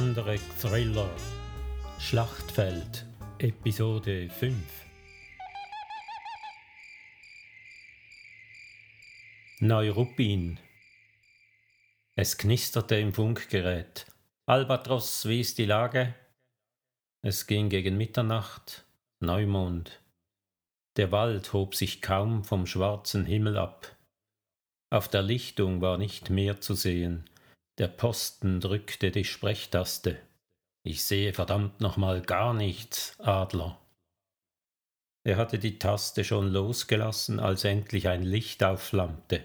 Der andere Thriller Schlachtfeld Episode 5 Neuruppin Es knisterte im Funkgerät. Albatros, wie ist die Lage? Es ging gegen Mitternacht. Neumond. Der Wald hob sich kaum vom schwarzen Himmel ab. Auf der Lichtung war nicht mehr zu sehen. Der Posten drückte die Sprechtaste. Ich sehe verdammt nochmal gar nichts, Adler. Er hatte die Taste schon losgelassen, als endlich ein Licht aufflammte.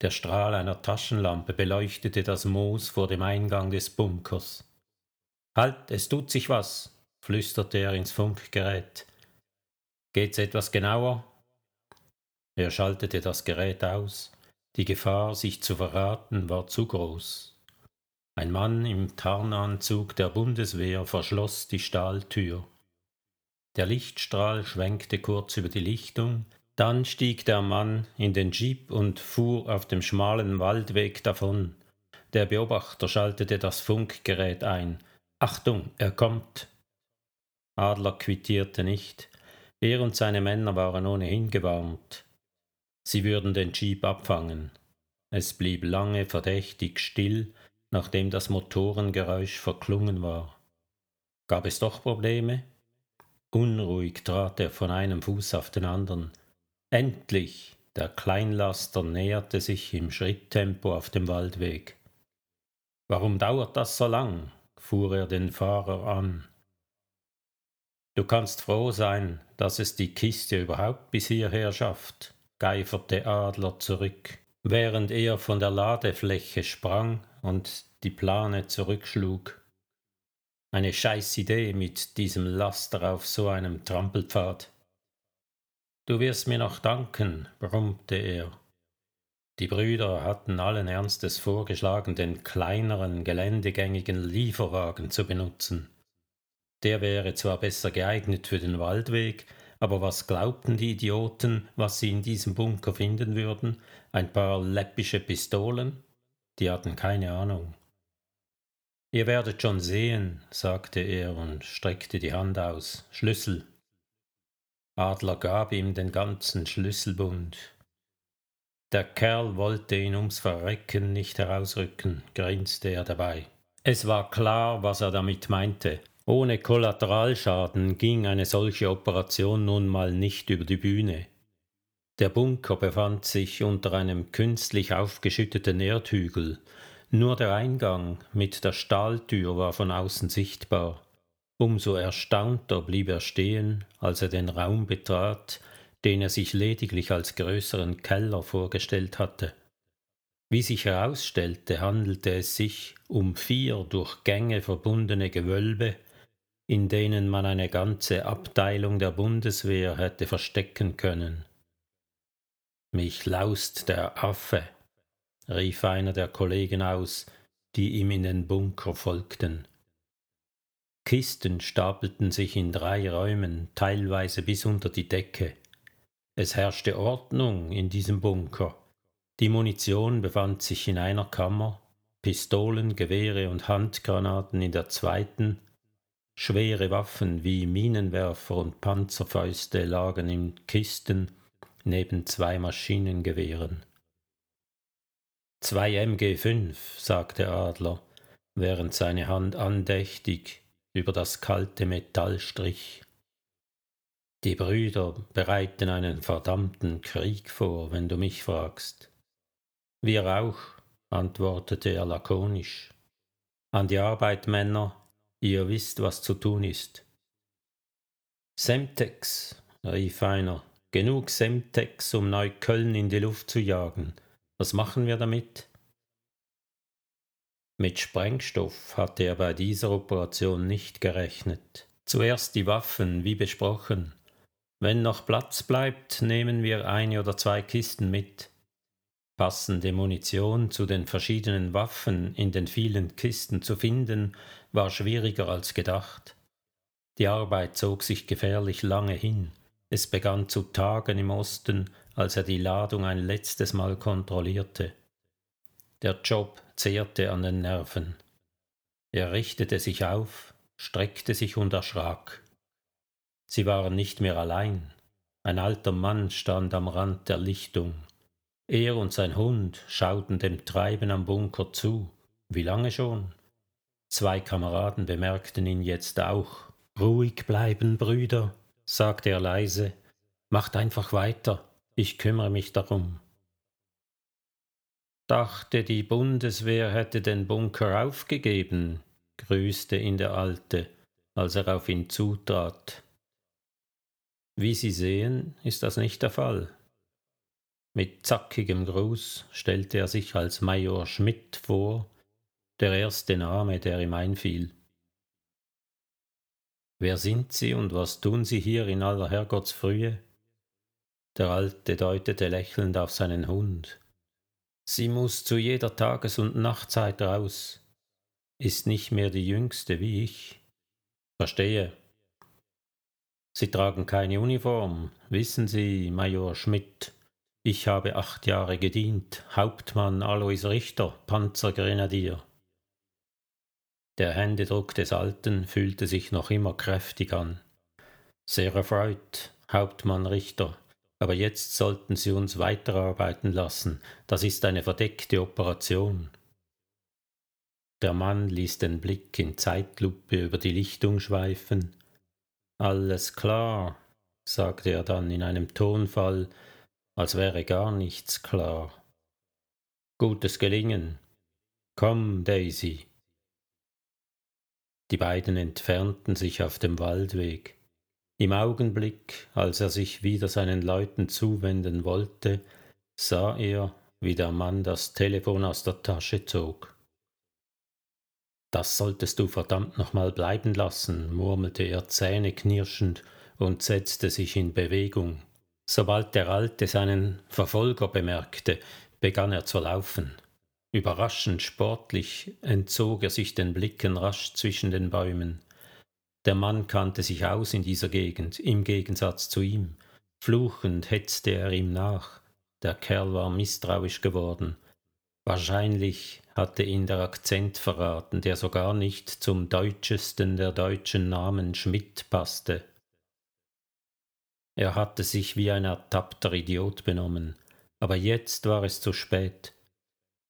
Der Strahl einer Taschenlampe beleuchtete das Moos vor dem Eingang des Bunkers. Halt, es tut sich was, flüsterte er ins Funkgerät. Geht's etwas genauer? Er schaltete das Gerät aus. Die Gefahr, sich zu verraten, war zu groß. Ein Mann im Tarnanzug der Bundeswehr verschloss die Stahltür. Der Lichtstrahl schwenkte kurz über die Lichtung, dann stieg der Mann in den Jeep und fuhr auf dem schmalen Waldweg davon. Der Beobachter schaltete das Funkgerät ein. Achtung, er kommt. Adler quittierte nicht. Er und seine Männer waren ohnehin gewarnt. Sie würden den Jeep abfangen. Es blieb lange verdächtig still, nachdem das Motorengeräusch verklungen war. Gab es doch Probleme? Unruhig trat er von einem Fuß auf den anderen. Endlich! Der Kleinlaster näherte sich im Schritttempo auf dem Waldweg. Warum dauert das so lang? fuhr er den Fahrer an. Du kannst froh sein, dass es die Kiste überhaupt bis hierher schafft geiferte Adler zurück, während er von der Ladefläche sprang und die Plane zurückschlug. Eine scheiß Idee mit diesem Laster auf so einem Trampelpfad. Du wirst mir noch danken, brummte er. Die Brüder hatten allen Ernstes vorgeschlagen, den kleineren, geländegängigen Lieferwagen zu benutzen. Der wäre zwar besser geeignet für den Waldweg, aber was glaubten die Idioten, was sie in diesem Bunker finden würden? Ein paar läppische Pistolen? Die hatten keine Ahnung. Ihr werdet schon sehen, sagte er und streckte die Hand aus. Schlüssel. Adler gab ihm den ganzen Schlüsselbund. Der Kerl wollte ihn ums Verrecken nicht herausrücken, grinste er dabei. Es war klar, was er damit meinte. Ohne Kollateralschaden ging eine solche Operation nun mal nicht über die Bühne. Der Bunker befand sich unter einem künstlich aufgeschütteten Erdhügel, nur der Eingang mit der Stahltür war von außen sichtbar. Umso erstaunter blieb er stehen, als er den Raum betrat, den er sich lediglich als größeren Keller vorgestellt hatte. Wie sich herausstellte, handelte es sich um vier durch Gänge verbundene Gewölbe, in denen man eine ganze Abteilung der Bundeswehr hätte verstecken können. Mich laust der Affe, rief einer der Kollegen aus, die ihm in den Bunker folgten. Kisten stapelten sich in drei Räumen, teilweise bis unter die Decke. Es herrschte Ordnung in diesem Bunker. Die Munition befand sich in einer Kammer, Pistolen, Gewehre und Handgranaten in der zweiten, Schwere Waffen wie Minenwerfer und Panzerfäuste lagen in Kisten neben zwei Maschinengewehren. Zwei MG5, sagte Adler, während seine Hand andächtig über das kalte Metall strich. Die Brüder bereiten einen verdammten Krieg vor, wenn du mich fragst. Wir auch, antwortete er lakonisch. An die Arbeit, Männer, Ihr wisst, was zu tun ist. Semtex, rief einer, genug Semtex, um Neukölln in die Luft zu jagen. Was machen wir damit? Mit Sprengstoff hatte er bei dieser Operation nicht gerechnet. Zuerst die Waffen, wie besprochen. Wenn noch Platz bleibt, nehmen wir eine oder zwei Kisten mit. Passende Munition zu den verschiedenen Waffen in den vielen Kisten zu finden, war schwieriger als gedacht. Die Arbeit zog sich gefährlich lange hin. Es begann zu tagen im Osten, als er die Ladung ein letztes Mal kontrollierte. Der Job zehrte an den Nerven. Er richtete sich auf, streckte sich und erschrak. Sie waren nicht mehr allein. Ein alter Mann stand am Rand der Lichtung. Er und sein Hund schauten dem Treiben am Bunker zu. Wie lange schon? Zwei Kameraden bemerkten ihn jetzt auch. Ruhig bleiben, Brüder, sagte er leise. Macht einfach weiter, ich kümmere mich darum. Dachte, die Bundeswehr hätte den Bunker aufgegeben, grüßte ihn der Alte, als er auf ihn zutrat. Wie Sie sehen, ist das nicht der Fall. Mit zackigem Gruß stellte er sich als Major Schmidt vor, der erste Name, der ihm einfiel. Wer sind Sie und was tun Sie hier in aller Herrgottsfrühe? Der Alte deutete lächelnd auf seinen Hund. Sie muss zu jeder Tages- und Nachtzeit raus, ist nicht mehr die Jüngste wie ich. Verstehe, Sie tragen keine Uniform. Wissen Sie, Major Schmidt, ich habe acht Jahre gedient, Hauptmann Alois Richter, Panzergrenadier. Der Händedruck des Alten fühlte sich noch immer kräftig an. Sehr erfreut, Hauptmann Richter, aber jetzt sollten Sie uns weiterarbeiten lassen, das ist eine verdeckte Operation. Der Mann ließ den Blick in Zeitlupe über die Lichtung schweifen, alles klar, sagte er dann in einem Tonfall, als wäre gar nichts klar. Gutes Gelingen. Komm, Daisy. Die beiden entfernten sich auf dem Waldweg. Im Augenblick, als er sich wieder seinen Leuten zuwenden wollte, sah er, wie der Mann das Telefon aus der Tasche zog. Das solltest du verdammt nochmal bleiben lassen, murmelte er zähneknirschend und setzte sich in Bewegung. Sobald der Alte seinen Verfolger bemerkte, begann er zu laufen. Überraschend sportlich entzog er sich den Blicken rasch zwischen den Bäumen. Der Mann kannte sich aus in dieser Gegend, im Gegensatz zu ihm. Fluchend hetzte er ihm nach. Der Kerl war misstrauisch geworden. Wahrscheinlich hatte ihn der Akzent verraten, der sogar nicht zum deutschesten der deutschen Namen Schmidt passte. Er hatte sich wie ein ertappter Idiot benommen, aber jetzt war es zu spät.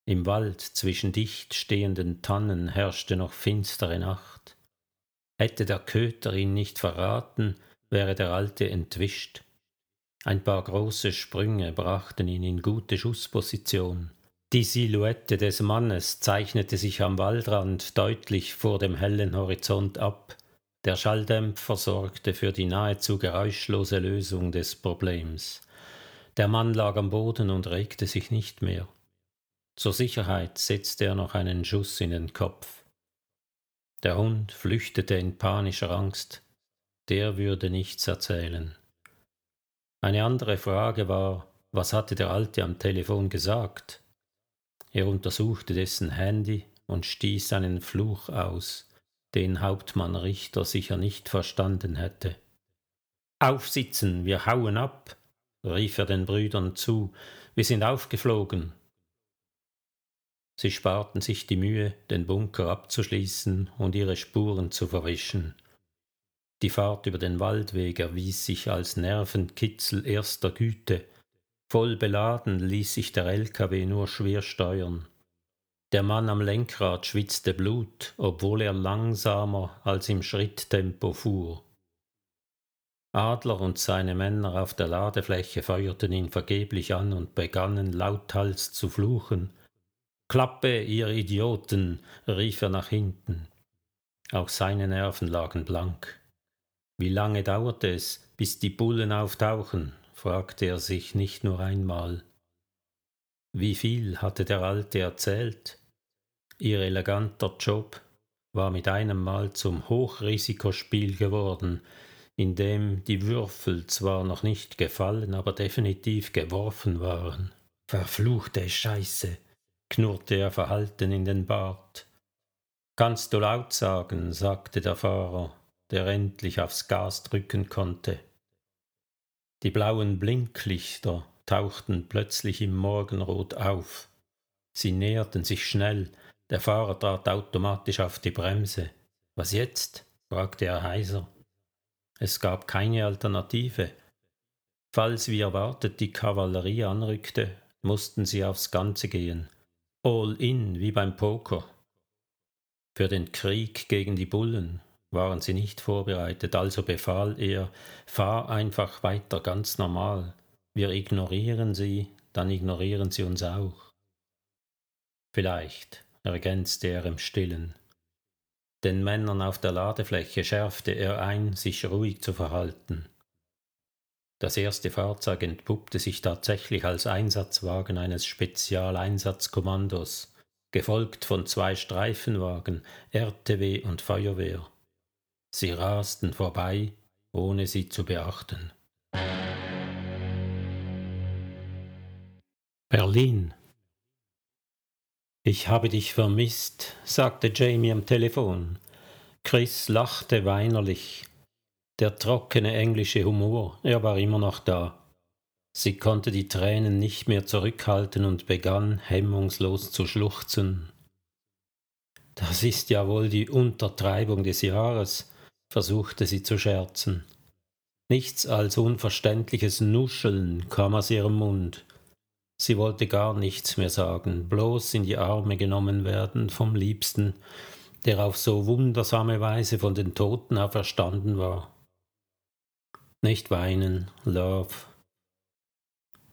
Im Wald zwischen dicht stehenden Tannen herrschte noch finstere Nacht. Hätte der Köter ihn nicht verraten, wäre der Alte entwischt. Ein paar große Sprünge brachten ihn in gute Schussposition. Die Silhouette des Mannes zeichnete sich am Waldrand deutlich vor dem hellen Horizont ab. Der Schalldämpfer sorgte für die nahezu geräuschlose Lösung des Problems. Der Mann lag am Boden und regte sich nicht mehr. Zur Sicherheit setzte er noch einen Schuss in den Kopf. Der Hund flüchtete in panischer Angst. Der würde nichts erzählen. Eine andere Frage war, was hatte der Alte am Telefon gesagt? Er untersuchte dessen Handy und stieß einen Fluch aus, den Hauptmann Richter sicher nicht verstanden hätte. Aufsitzen, wir hauen ab, rief er den Brüdern zu, wir sind aufgeflogen. Sie sparten sich die Mühe, den Bunker abzuschließen und ihre Spuren zu verwischen. Die Fahrt über den Waldweg erwies sich als Nervenkitzel erster Güte, Voll beladen ließ sich der LKW nur schwer steuern. Der Mann am Lenkrad schwitzte Blut, obwohl er langsamer als im Schritttempo fuhr. Adler und seine Männer auf der Ladefläche feuerten ihn vergeblich an und begannen lauthals zu fluchen. Klappe, ihr Idioten, rief er nach hinten. Auch seine Nerven lagen blank. Wie lange dauerte es, bis die Bullen auftauchen? fragte er sich nicht nur einmal. Wie viel hatte der Alte erzählt? Ihr eleganter Job war mit einem Mal zum Hochrisikospiel geworden, in dem die Würfel zwar noch nicht gefallen, aber definitiv geworfen waren. Verfluchte Scheiße, knurrte er verhalten in den Bart. Kannst du laut sagen, sagte der Fahrer, der endlich aufs Gas drücken konnte. Die blauen Blinklichter tauchten plötzlich im Morgenrot auf. Sie näherten sich schnell, Der Fahrer trat automatisch auf die Bremse. Was jetzt? fragte er heiser. Es gab keine Alternative. Falls wie erwartet die Kavallerie anrückte, mussten sie aufs Ganze gehen. All in wie beim Poker. Für den Krieg gegen die Bullen waren sie nicht vorbereitet, also befahl er, fahr einfach weiter ganz normal. Wir ignorieren sie, dann ignorieren sie uns auch. Vielleicht, ergänzte er im stillen. Den Männern auf der Ladefläche schärfte er ein, sich ruhig zu verhalten. Das erste Fahrzeug entpuppte sich tatsächlich als Einsatzwagen eines Spezialeinsatzkommandos, gefolgt von zwei Streifenwagen, RTW und Feuerwehr. Sie rasten vorbei, ohne sie zu beachten. Berlin. Ich habe dich vermisst, sagte Jamie am Telefon. Chris lachte weinerlich. Der trockene englische Humor, er war immer noch da. Sie konnte die Tränen nicht mehr zurückhalten und begann hemmungslos zu schluchzen. Das ist ja wohl die Untertreibung des Jahres, versuchte sie zu scherzen. Nichts als unverständliches Nuscheln kam aus ihrem Mund. Sie wollte gar nichts mehr sagen, bloß in die Arme genommen werden vom Liebsten, der auf so wundersame Weise von den Toten auferstanden war. Nicht weinen, Love,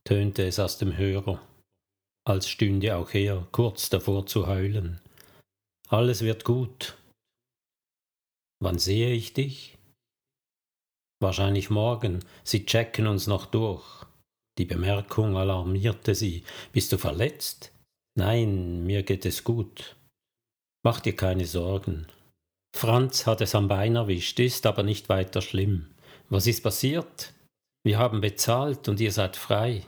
tönte es aus dem Hörer, als stünde auch er kurz davor zu heulen. Alles wird gut, Wann sehe ich dich? Wahrscheinlich morgen. Sie checken uns noch durch. Die Bemerkung alarmierte sie. Bist du verletzt? Nein, mir geht es gut. Mach dir keine Sorgen. Franz hat es am Bein erwischt, ist aber nicht weiter schlimm. Was ist passiert? Wir haben bezahlt und ihr seid frei.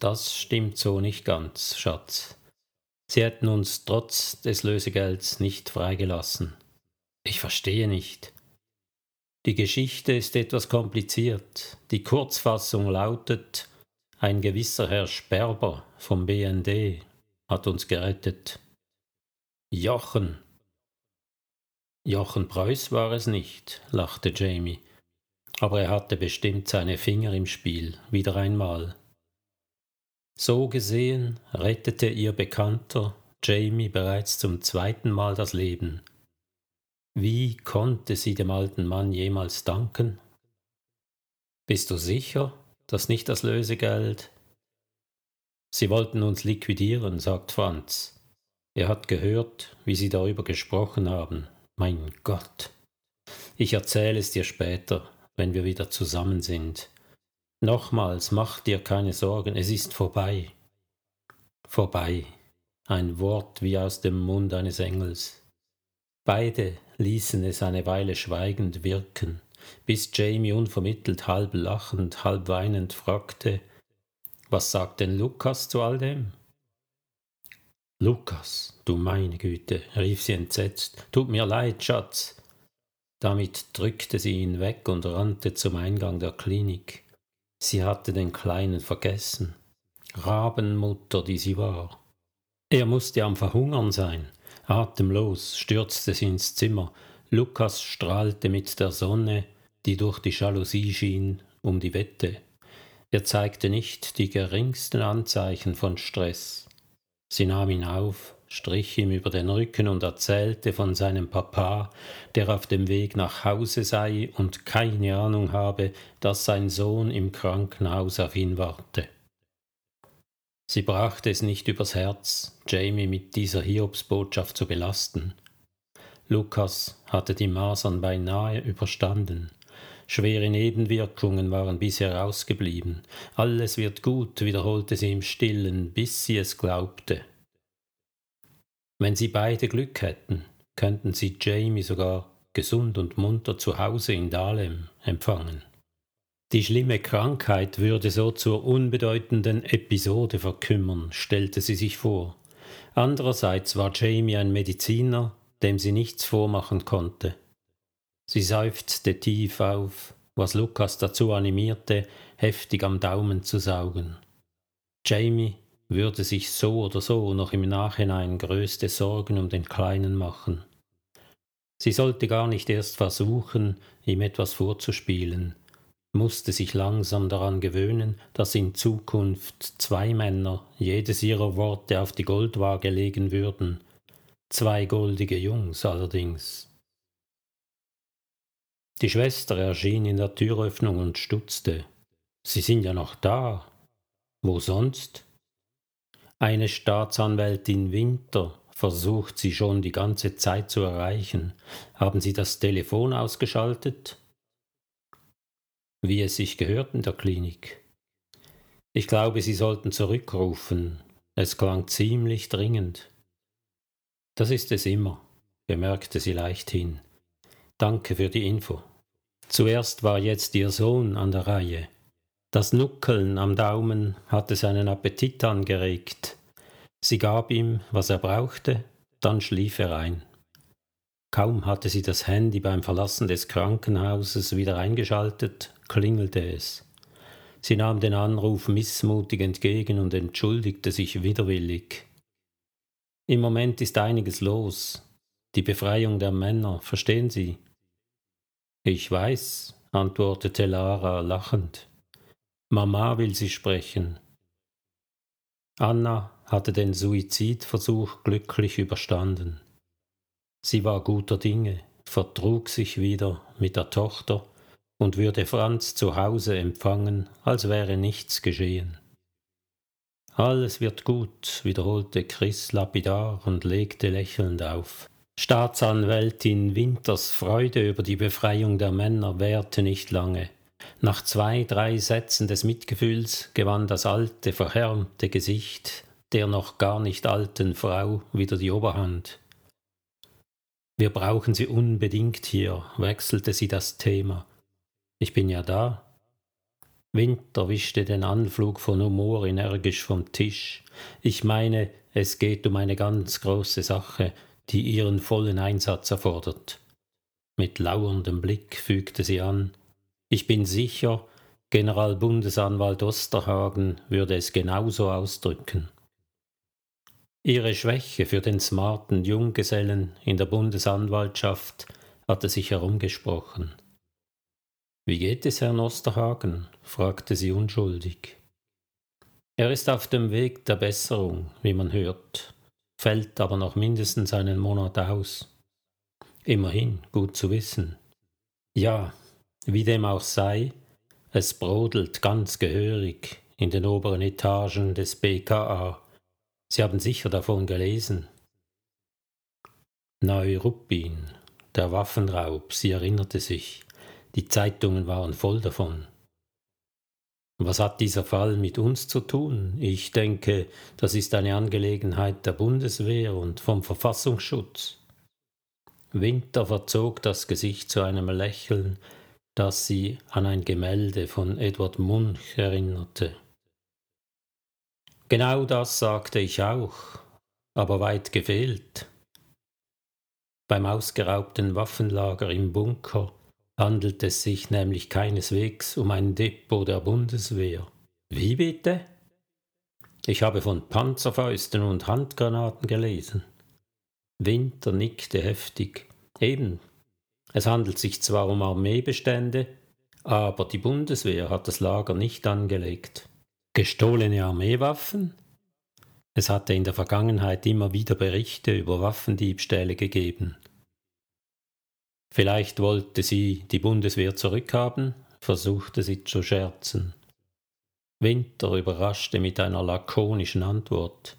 Das stimmt so nicht ganz, Schatz. Sie hätten uns trotz des Lösegelds nicht freigelassen. Ich verstehe nicht. Die Geschichte ist etwas kompliziert. Die Kurzfassung lautet, ein gewisser Herr Sperber vom BND hat uns gerettet. Jochen. Jochen Preuß war es nicht, lachte Jamie, aber er hatte bestimmt seine Finger im Spiel, wieder einmal. So gesehen rettete ihr Bekannter Jamie bereits zum zweiten Mal das Leben. Wie konnte sie dem alten Mann jemals danken? Bist du sicher, dass nicht das Lösegeld? Sie wollten uns liquidieren, sagt Franz. Er hat gehört, wie Sie darüber gesprochen haben. Mein Gott. Ich erzähle es dir später, wenn wir wieder zusammen sind. Nochmals, mach dir keine Sorgen, es ist vorbei. Vorbei. Ein Wort wie aus dem Mund eines Engels. Beide ließen es eine Weile schweigend wirken, bis Jamie unvermittelt halb lachend, halb weinend fragte, was sagt denn Lukas zu all dem? Lukas, du meine Güte, rief sie entsetzt, tut mir leid, Schatz. Damit drückte sie ihn weg und rannte zum Eingang der Klinik. Sie hatte den Kleinen vergessen. Rabenmutter, die sie war. Er musste am Verhungern sein. Atemlos stürzte sie ins Zimmer. Lukas strahlte mit der Sonne, die durch die Jalousie schien, um die Wette. Er zeigte nicht die geringsten Anzeichen von Stress. Sie nahm ihn auf, strich ihm über den Rücken und erzählte von seinem Papa, der auf dem Weg nach Hause sei und keine Ahnung habe, dass sein Sohn im Krankenhaus auf ihn warte. Sie brachte es nicht übers Herz, Jamie mit dieser Hiobsbotschaft zu belasten. Lukas hatte die Masern beinahe überstanden. Schwere Nebenwirkungen waren bisher ausgeblieben. Alles wird gut, wiederholte sie im stillen, bis sie es glaubte. Wenn sie beide Glück hätten, könnten sie Jamie sogar gesund und munter zu Hause in Dahlem empfangen. Die schlimme Krankheit würde so zur unbedeutenden Episode verkümmern, stellte sie sich vor. Andererseits war Jamie ein Mediziner, dem sie nichts vormachen konnte. Sie seufzte tief auf, was Lukas dazu animierte, heftig am Daumen zu saugen. Jamie, würde sich so oder so noch im Nachhinein größte Sorgen um den Kleinen machen. Sie sollte gar nicht erst versuchen, ihm etwas vorzuspielen, musste sich langsam daran gewöhnen, dass in Zukunft zwei Männer jedes ihrer Worte auf die Goldwaage legen würden, zwei goldige Jungs allerdings. Die Schwester erschien in der Türöffnung und stutzte. Sie sind ja noch da. Wo sonst? Eine Staatsanwältin Winter versucht sie schon die ganze Zeit zu erreichen. Haben Sie das Telefon ausgeschaltet? wie es sich gehört in der Klinik. Ich glaube, Sie sollten zurückrufen. Es klang ziemlich dringend. Das ist es immer, bemerkte sie leichthin. Danke für die Info. Zuerst war jetzt ihr Sohn an der Reihe. Das Nuckeln am Daumen hatte seinen Appetit angeregt. Sie gab ihm, was er brauchte, dann schlief er ein. Kaum hatte sie das Handy beim Verlassen des Krankenhauses wieder eingeschaltet, klingelte es. Sie nahm den Anruf missmutig entgegen und entschuldigte sich widerwillig. Im Moment ist einiges los. Die Befreiung der Männer, verstehen Sie? Ich weiß, antwortete Lara lachend. Mama will Sie sprechen. Anna hatte den Suizidversuch glücklich überstanden. Sie war guter Dinge, vertrug sich wieder mit der Tochter und würde Franz zu Hause empfangen, als wäre nichts geschehen. Alles wird gut, wiederholte Chris lapidar und legte lächelnd auf. Staatsanwältin Winters Freude über die Befreiung der Männer währte nicht lange. Nach zwei, drei Sätzen des Mitgefühls gewann das alte, verhärmte Gesicht der noch gar nicht alten Frau wieder die Oberhand. Wir brauchen Sie unbedingt hier, wechselte sie das Thema. Ich bin ja da. Winter wischte den Anflug von Humor energisch vom Tisch. Ich meine, es geht um eine ganz große Sache, die Ihren vollen Einsatz erfordert. Mit lauerndem Blick fügte sie an Ich bin sicher, Generalbundesanwalt Osterhagen würde es genauso ausdrücken. Ihre Schwäche für den smarten Junggesellen in der Bundesanwaltschaft hatte sich herumgesprochen. Wie geht es Herrn Osterhagen? fragte sie unschuldig. Er ist auf dem Weg der Besserung, wie man hört, fällt aber noch mindestens einen Monat aus. Immerhin, gut zu wissen. Ja, wie dem auch sei, es brodelt ganz gehörig in den oberen Etagen des BKA Sie haben sicher davon gelesen. Neuruppin, der Waffenraub, sie erinnerte sich. Die Zeitungen waren voll davon. Was hat dieser Fall mit uns zu tun? Ich denke, das ist eine Angelegenheit der Bundeswehr und vom Verfassungsschutz. Winter verzog das Gesicht zu einem Lächeln, das sie an ein Gemälde von Edward Munch erinnerte. Genau das sagte ich auch, aber weit gefehlt. Beim ausgeraubten Waffenlager im Bunker handelt es sich nämlich keineswegs um ein Depot der Bundeswehr. Wie bitte? Ich habe von Panzerfäusten und Handgranaten gelesen. Winter nickte heftig. Eben. Es handelt sich zwar um Armeebestände, aber die Bundeswehr hat das Lager nicht angelegt. Gestohlene Armeewaffen? Es hatte in der Vergangenheit immer wieder Berichte über Waffendiebstähle gegeben. Vielleicht wollte sie die Bundeswehr zurückhaben, versuchte sie zu scherzen. Winter überraschte mit einer lakonischen Antwort.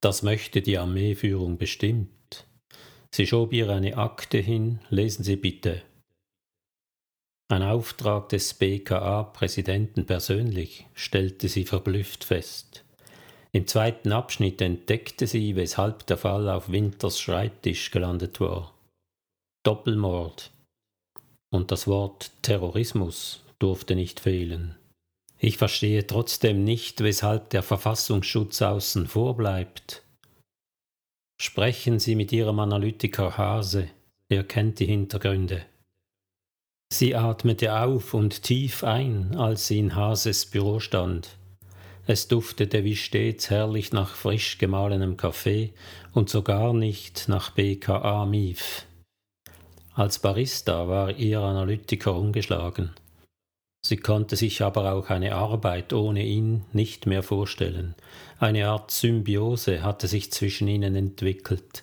Das möchte die Armeeführung bestimmt. Sie schob ihr eine Akte hin, lesen Sie bitte. Ein Auftrag des BKA-Präsidenten persönlich, stellte sie verblüfft fest. Im zweiten Abschnitt entdeckte sie, weshalb der Fall auf Winters Schreibtisch gelandet war. Doppelmord. Und das Wort Terrorismus durfte nicht fehlen. Ich verstehe trotzdem nicht, weshalb der Verfassungsschutz außen vor bleibt. Sprechen Sie mit Ihrem Analytiker Hase, er kennt die Hintergründe. Sie atmete auf und tief ein, als sie in Hases Büro stand. Es duftete wie stets herrlich nach frisch gemahlenem Kaffee und sogar nicht nach BKA Mief. Als Barista war ihr Analytiker ungeschlagen. Sie konnte sich aber auch eine Arbeit ohne ihn nicht mehr vorstellen. Eine Art Symbiose hatte sich zwischen ihnen entwickelt.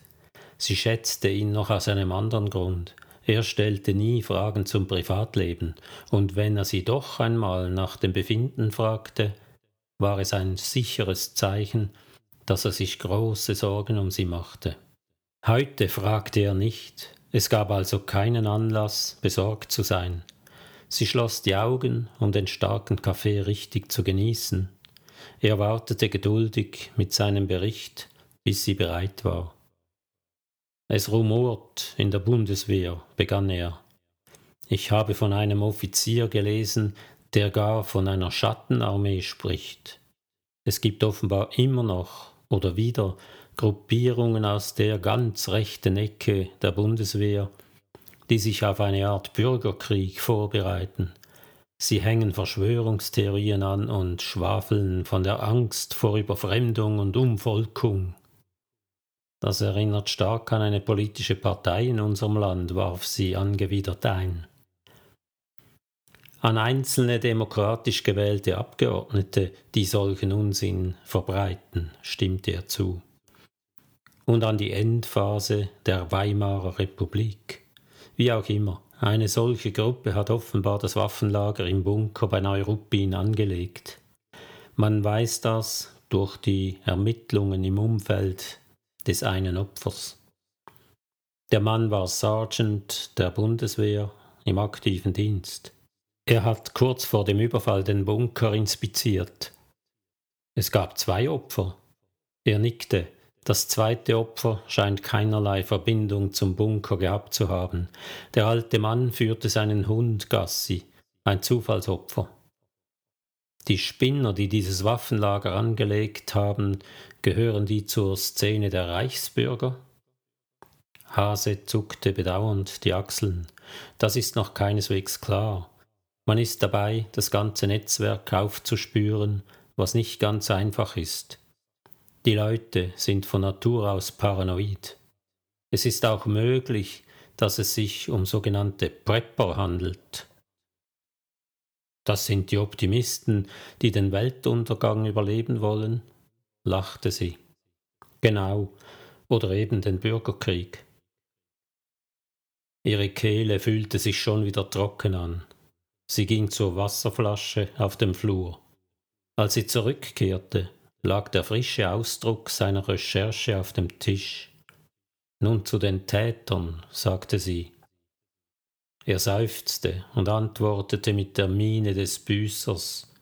Sie schätzte ihn noch aus einem anderen Grund. Er stellte nie Fragen zum Privatleben, und wenn er sie doch einmal nach dem Befinden fragte, war es ein sicheres Zeichen, dass er sich große Sorgen um sie machte. Heute fragte er nicht, es gab also keinen Anlass, besorgt zu sein. Sie schloss die Augen, um den starken Kaffee richtig zu genießen. Er wartete geduldig mit seinem Bericht, bis sie bereit war. Es rumort in der Bundeswehr, begann er. Ich habe von einem Offizier gelesen, der gar von einer Schattenarmee spricht. Es gibt offenbar immer noch oder wieder Gruppierungen aus der ganz rechten Ecke der Bundeswehr, die sich auf eine Art Bürgerkrieg vorbereiten. Sie hängen Verschwörungstheorien an und schwafeln von der Angst vor Überfremdung und Umvolkung. Das erinnert stark an eine politische Partei in unserem Land, warf sie angewidert ein an einzelne demokratisch gewählte Abgeordnete, die solchen Unsinn verbreiten, stimmte er zu. Und an die Endphase der Weimarer Republik. Wie auch immer, eine solche Gruppe hat offenbar das Waffenlager im Bunker bei Neuruppin angelegt. Man weiß das durch die Ermittlungen im Umfeld des einen Opfers. Der Mann war Sergeant der Bundeswehr im aktiven Dienst. Er hat kurz vor dem Überfall den Bunker inspiziert. Es gab zwei Opfer. Er nickte. Das zweite Opfer scheint keinerlei Verbindung zum Bunker gehabt zu haben. Der alte Mann führte seinen Hund Gassi, ein Zufallsopfer. Die Spinner, die dieses Waffenlager angelegt haben, gehören die zur Szene der Reichsbürger? Hase zuckte bedauernd die Achseln. Das ist noch keineswegs klar. Man ist dabei, das ganze Netzwerk aufzuspüren, was nicht ganz einfach ist. Die Leute sind von Natur aus paranoid. Es ist auch möglich, dass es sich um sogenannte Prepper handelt. Das sind die Optimisten, die den Weltuntergang überleben wollen, lachte sie. Genau, oder eben den Bürgerkrieg. Ihre Kehle fühlte sich schon wieder trocken an. Sie ging zur Wasserflasche auf dem Flur. Als sie zurückkehrte, lag der frische Ausdruck seiner Recherche auf dem Tisch. Nun zu den Tätern, sagte sie. Er seufzte und antwortete mit der Miene des Büßers.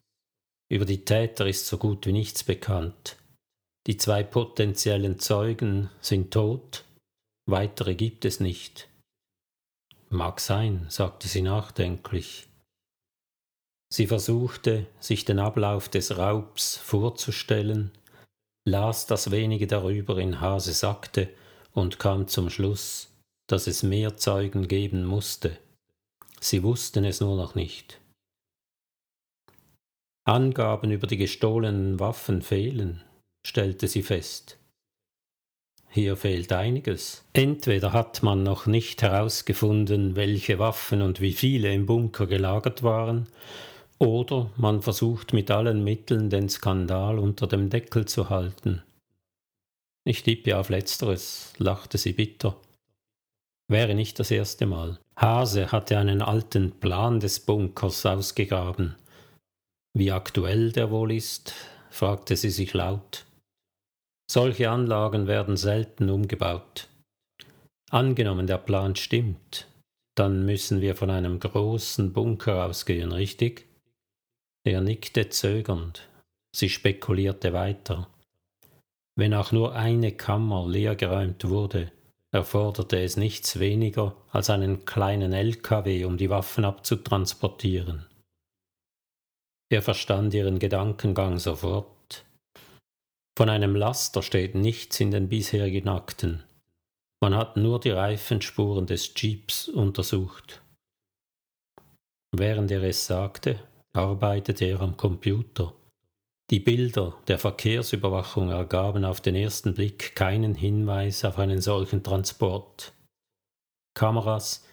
Über die Täter ist so gut wie nichts bekannt. Die zwei potenziellen Zeugen sind tot, weitere gibt es nicht. Mag sein, sagte sie nachdenklich. Sie versuchte, sich den Ablauf des Raubs vorzustellen, las das wenige darüber in Hase sagte und kam zum Schluss, dass es mehr Zeugen geben musste. Sie wussten es nur noch nicht. Angaben über die gestohlenen Waffen fehlen, stellte sie fest. Hier fehlt einiges. Entweder hat man noch nicht herausgefunden, welche Waffen und wie viele im Bunker gelagert waren, oder man versucht mit allen Mitteln den Skandal unter dem Deckel zu halten. Ich tippe auf letzteres, lachte sie bitter. Wäre nicht das erste Mal. Hase hatte einen alten Plan des Bunkers ausgegraben. Wie aktuell der wohl ist, fragte sie sich laut. Solche Anlagen werden selten umgebaut. Angenommen der Plan stimmt, dann müssen wir von einem großen Bunker ausgehen, richtig? Er nickte zögernd. Sie spekulierte weiter. Wenn auch nur eine Kammer leergeräumt wurde, erforderte es nichts weniger als einen kleinen LKW, um die Waffen abzutransportieren. Er verstand ihren Gedankengang sofort. Von einem Laster steht nichts in den bisherigen Akten. Man hat nur die Reifenspuren des Jeeps untersucht. Während er es sagte, arbeitete er am Computer. Die Bilder der Verkehrsüberwachung ergaben auf den ersten Blick keinen Hinweis auf einen solchen Transport. Kameras,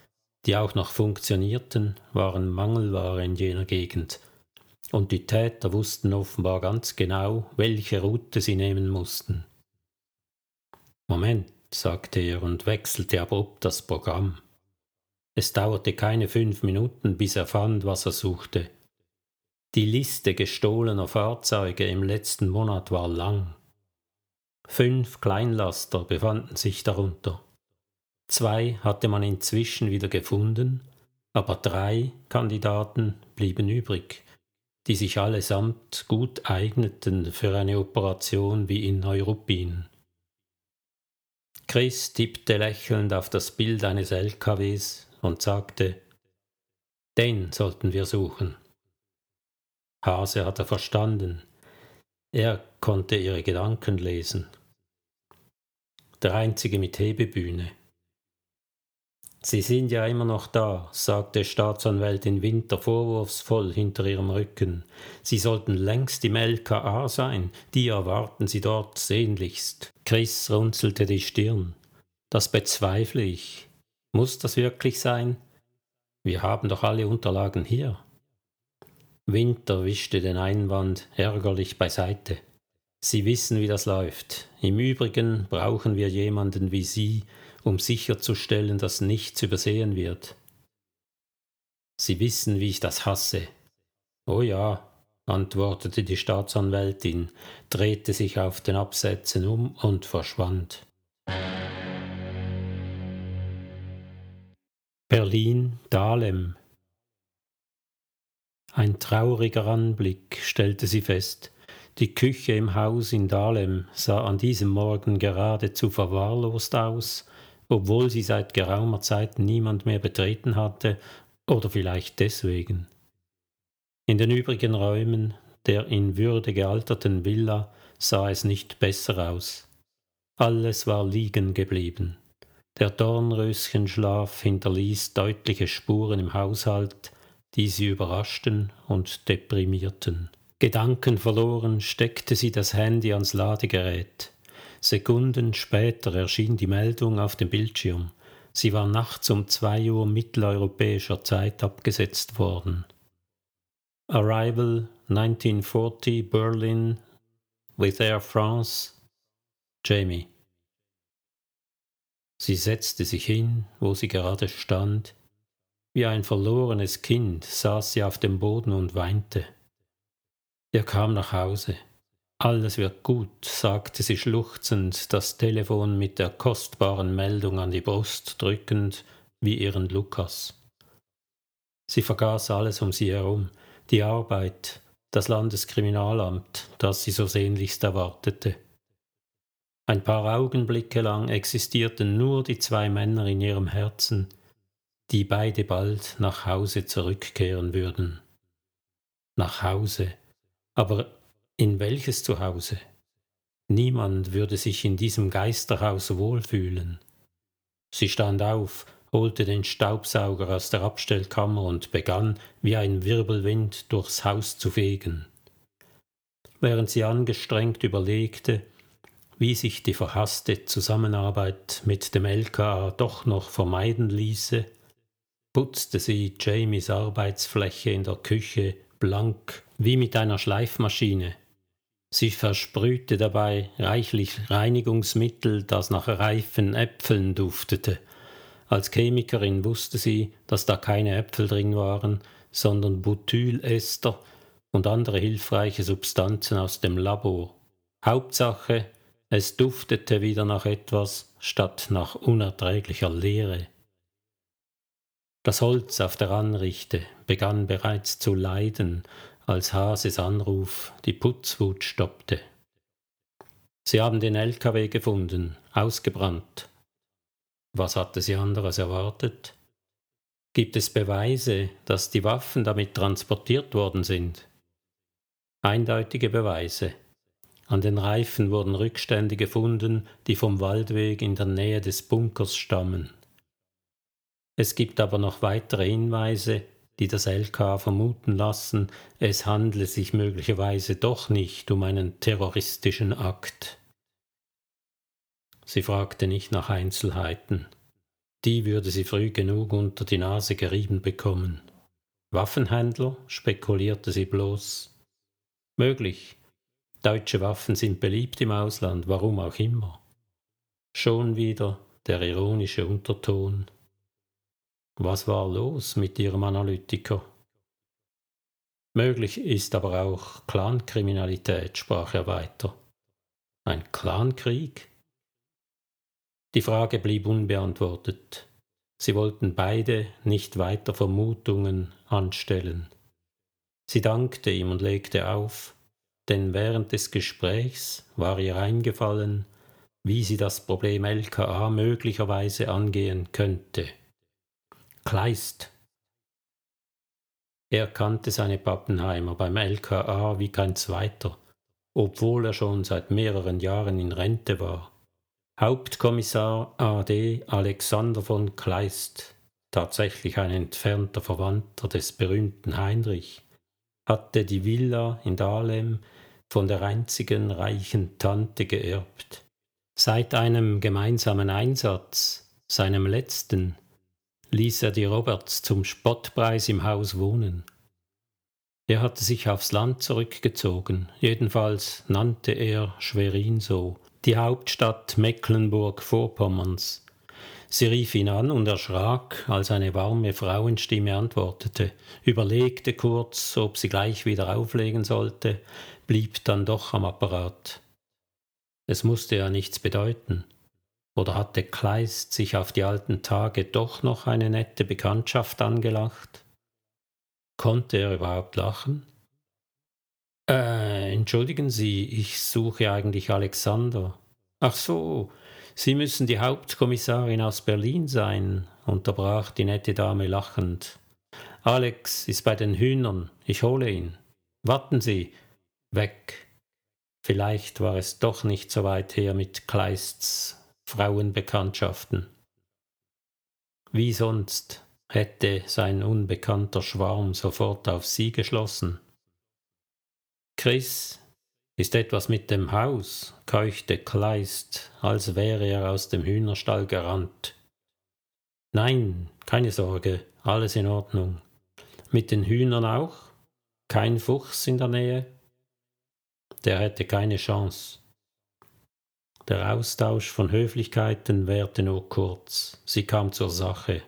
die auch noch funktionierten, waren Mangelware in jener Gegend, und die Täter wussten offenbar ganz genau, welche Route sie nehmen mussten. Moment, sagte er und wechselte abrupt das Programm. Es dauerte keine fünf Minuten, bis er fand, was er suchte. Die Liste gestohlener Fahrzeuge im letzten Monat war lang. Fünf Kleinlaster befanden sich darunter. Zwei hatte man inzwischen wieder gefunden, aber drei Kandidaten blieben übrig, die sich allesamt gut eigneten für eine Operation wie in Neuruppin. Chris tippte lächelnd auf das Bild eines LKWs und sagte, den sollten wir suchen. Hase hatte verstanden. Er konnte ihre Gedanken lesen. Der einzige mit Hebebühne. Sie sind ja immer noch da, sagte Staatsanwältin Winter vorwurfsvoll hinter ihrem Rücken. Sie sollten längst im LKA sein, die erwarten Sie dort sehnlichst. Chris runzelte die Stirn. Das bezweifle ich. Muss das wirklich sein? Wir haben doch alle Unterlagen hier. Winter wischte den Einwand ärgerlich beiseite. Sie wissen, wie das läuft. Im Übrigen brauchen wir jemanden wie Sie, um sicherzustellen, dass nichts übersehen wird. Sie wissen, wie ich das hasse. Oh ja, antwortete die Staatsanwältin, drehte sich auf den Absätzen um und verschwand. Berlin, Dahlem. Ein trauriger Anblick, stellte sie fest. Die Küche im Haus in Dahlem sah an diesem Morgen geradezu verwahrlost aus obwohl sie seit geraumer Zeit niemand mehr betreten hatte, oder vielleicht deswegen. In den übrigen Räumen der in Würde gealterten Villa sah es nicht besser aus. Alles war liegen geblieben. Der Dornröschenschlaf hinterließ deutliche Spuren im Haushalt, die sie überraschten und deprimierten. Gedankenverloren steckte sie das Handy ans Ladegerät. Sekunden später erschien die Meldung auf dem Bildschirm. Sie war nachts um zwei Uhr mitteleuropäischer Zeit abgesetzt worden. Arrival 1940 Berlin with Air France Jamie. Sie setzte sich hin, wo sie gerade stand. Wie ein verlorenes Kind saß sie auf dem Boden und weinte. Er kam nach Hause. Alles wird gut, sagte sie schluchzend, das Telefon mit der kostbaren Meldung an die Brust drückend, wie ihren Lukas. Sie vergaß alles um sie herum, die Arbeit, das Landeskriminalamt, das sie so sehnlichst erwartete. Ein paar Augenblicke lang existierten nur die zwei Männer in ihrem Herzen, die beide bald nach Hause zurückkehren würden. Nach Hause, aber in welches Zuhause? Niemand würde sich in diesem Geisterhaus wohlfühlen. Sie stand auf, holte den Staubsauger aus der Abstellkammer und begann, wie ein Wirbelwind durchs Haus zu fegen. Während sie angestrengt überlegte, wie sich die verhasste Zusammenarbeit mit dem LKA doch noch vermeiden ließe, putzte sie Jamies Arbeitsfläche in der Küche blank wie mit einer Schleifmaschine Sie versprühte dabei reichlich Reinigungsmittel, das nach reifen Äpfeln duftete. Als Chemikerin wusste sie, dass da keine Äpfel drin waren, sondern Butylester und andere hilfreiche Substanzen aus dem Labor. Hauptsache, es duftete wieder nach etwas statt nach unerträglicher Leere. Das Holz auf der Anrichte begann bereits zu leiden, als Hases Anruf die Putzwut stoppte. Sie haben den LKW gefunden, ausgebrannt. Was hatte sie anderes erwartet? Gibt es Beweise, dass die Waffen damit transportiert worden sind? Eindeutige Beweise. An den Reifen wurden Rückstände gefunden, die vom Waldweg in der Nähe des Bunkers stammen. Es gibt aber noch weitere Hinweise, die das LK vermuten lassen, es handle sich möglicherweise doch nicht um einen terroristischen Akt. Sie fragte nicht nach Einzelheiten. Die würde sie früh genug unter die Nase gerieben bekommen. Waffenhändler spekulierte sie bloß. Möglich. Deutsche Waffen sind beliebt im Ausland, warum auch immer. Schon wieder der ironische Unterton. Was war los mit Ihrem Analytiker? Möglich ist aber auch Clankriminalität, sprach er weiter. Ein Clankrieg? Die Frage blieb unbeantwortet. Sie wollten beide nicht weiter Vermutungen anstellen. Sie dankte ihm und legte auf, denn während des Gesprächs war ihr eingefallen, wie sie das Problem LKA möglicherweise angehen könnte. Kleist. Er kannte seine Pappenheimer beim LKA wie kein zweiter, obwohl er schon seit mehreren Jahren in Rente war. Hauptkommissar AD Alexander von Kleist, tatsächlich ein entfernter Verwandter des berühmten Heinrich, hatte die Villa in Dahlem von der einzigen reichen Tante geerbt. Seit einem gemeinsamen Einsatz, seinem letzten, ließ er die Roberts zum Spottpreis im Haus wohnen. Er hatte sich aufs Land zurückgezogen, jedenfalls nannte er Schwerin so, die Hauptstadt Mecklenburg-Vorpommerns. Sie rief ihn an und erschrak, als eine warme Frauenstimme antwortete, überlegte kurz, ob sie gleich wieder auflegen sollte, blieb dann doch am Apparat. Es musste ja nichts bedeuten. Oder hatte Kleist sich auf die alten Tage doch noch eine nette Bekanntschaft angelacht? Konnte er überhaupt lachen? Äh, entschuldigen Sie, ich suche eigentlich Alexander. Ach so, Sie müssen die Hauptkommissarin aus Berlin sein, unterbrach die nette Dame lachend. Alex ist bei den Hühnern, ich hole ihn. Warten Sie. Weg. Vielleicht war es doch nicht so weit her mit Kleists Frauenbekanntschaften. Wie sonst hätte sein unbekannter Schwarm sofort auf sie geschlossen. Chris, ist etwas mit dem Haus? keuchte Kleist, als wäre er aus dem Hühnerstall gerannt. Nein, keine Sorge, alles in Ordnung. Mit den Hühnern auch? Kein Fuchs in der Nähe? Der hätte keine Chance. Der Austausch von Höflichkeiten währte nur kurz. Sie kam zur Sache.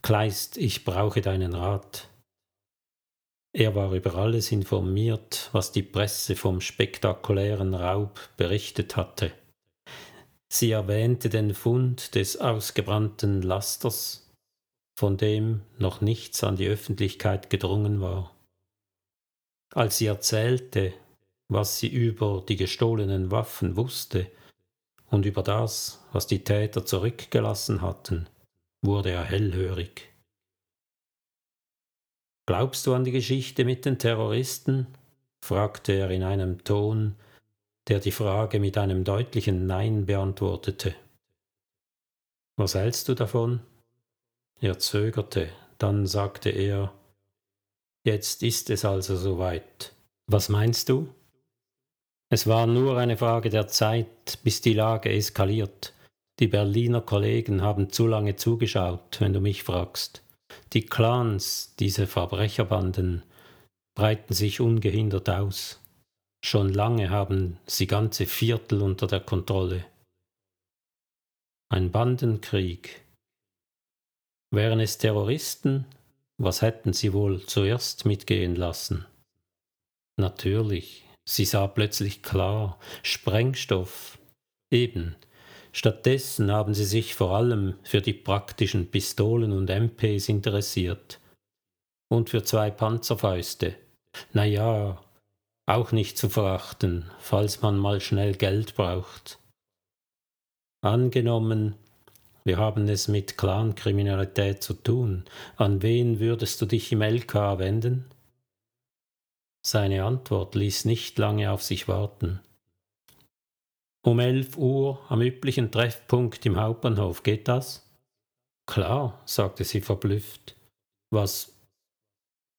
Kleist, ich brauche deinen Rat. Er war über alles informiert, was die Presse vom spektakulären Raub berichtet hatte. Sie erwähnte den Fund des ausgebrannten Lasters, von dem noch nichts an die Öffentlichkeit gedrungen war. Als sie erzählte, was sie über die gestohlenen Waffen wusste und über das, was die Täter zurückgelassen hatten, wurde er hellhörig. Glaubst du an die Geschichte mit den Terroristen? fragte er in einem Ton, der die Frage mit einem deutlichen Nein beantwortete. Was hältst du davon? Er zögerte, dann sagte er Jetzt ist es also soweit. Was meinst du? Es war nur eine Frage der Zeit, bis die Lage eskaliert. Die Berliner Kollegen haben zu lange zugeschaut, wenn du mich fragst. Die Clans, diese Verbrecherbanden, breiten sich ungehindert aus. Schon lange haben sie ganze Viertel unter der Kontrolle. Ein Bandenkrieg. Wären es Terroristen, was hätten sie wohl zuerst mitgehen lassen? Natürlich, sie sah plötzlich klar, Sprengstoff. Eben, Stattdessen haben sie sich vor allem für die praktischen Pistolen und MPs interessiert. Und für zwei Panzerfäuste. Na ja, auch nicht zu verachten, falls man mal schnell Geld braucht. Angenommen, wir haben es mit Clankriminalität zu tun, an wen würdest du dich im LK wenden? Seine Antwort ließ nicht lange auf sich warten. Um elf Uhr am üblichen Treffpunkt im Hauptbahnhof, geht das? Klar, sagte sie verblüfft. Was,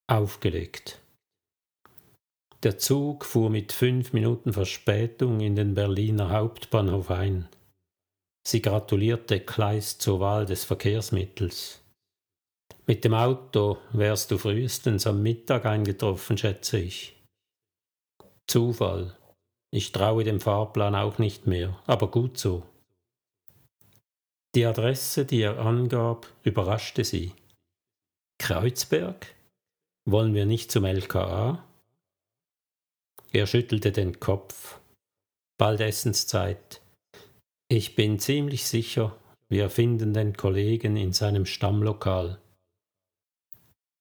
aufgelegt. Der Zug fuhr mit fünf Minuten Verspätung in den Berliner Hauptbahnhof ein. Sie gratulierte Kleist zur Wahl des Verkehrsmittels. Mit dem Auto wärst du frühestens am Mittag eingetroffen, schätze ich. Zufall. Ich traue dem Fahrplan auch nicht mehr, aber gut so. Die Adresse, die er angab, überraschte sie. Kreuzberg? Wollen wir nicht zum LKA? Er schüttelte den Kopf. Bald Essenszeit. Ich bin ziemlich sicher, wir finden den Kollegen in seinem Stammlokal.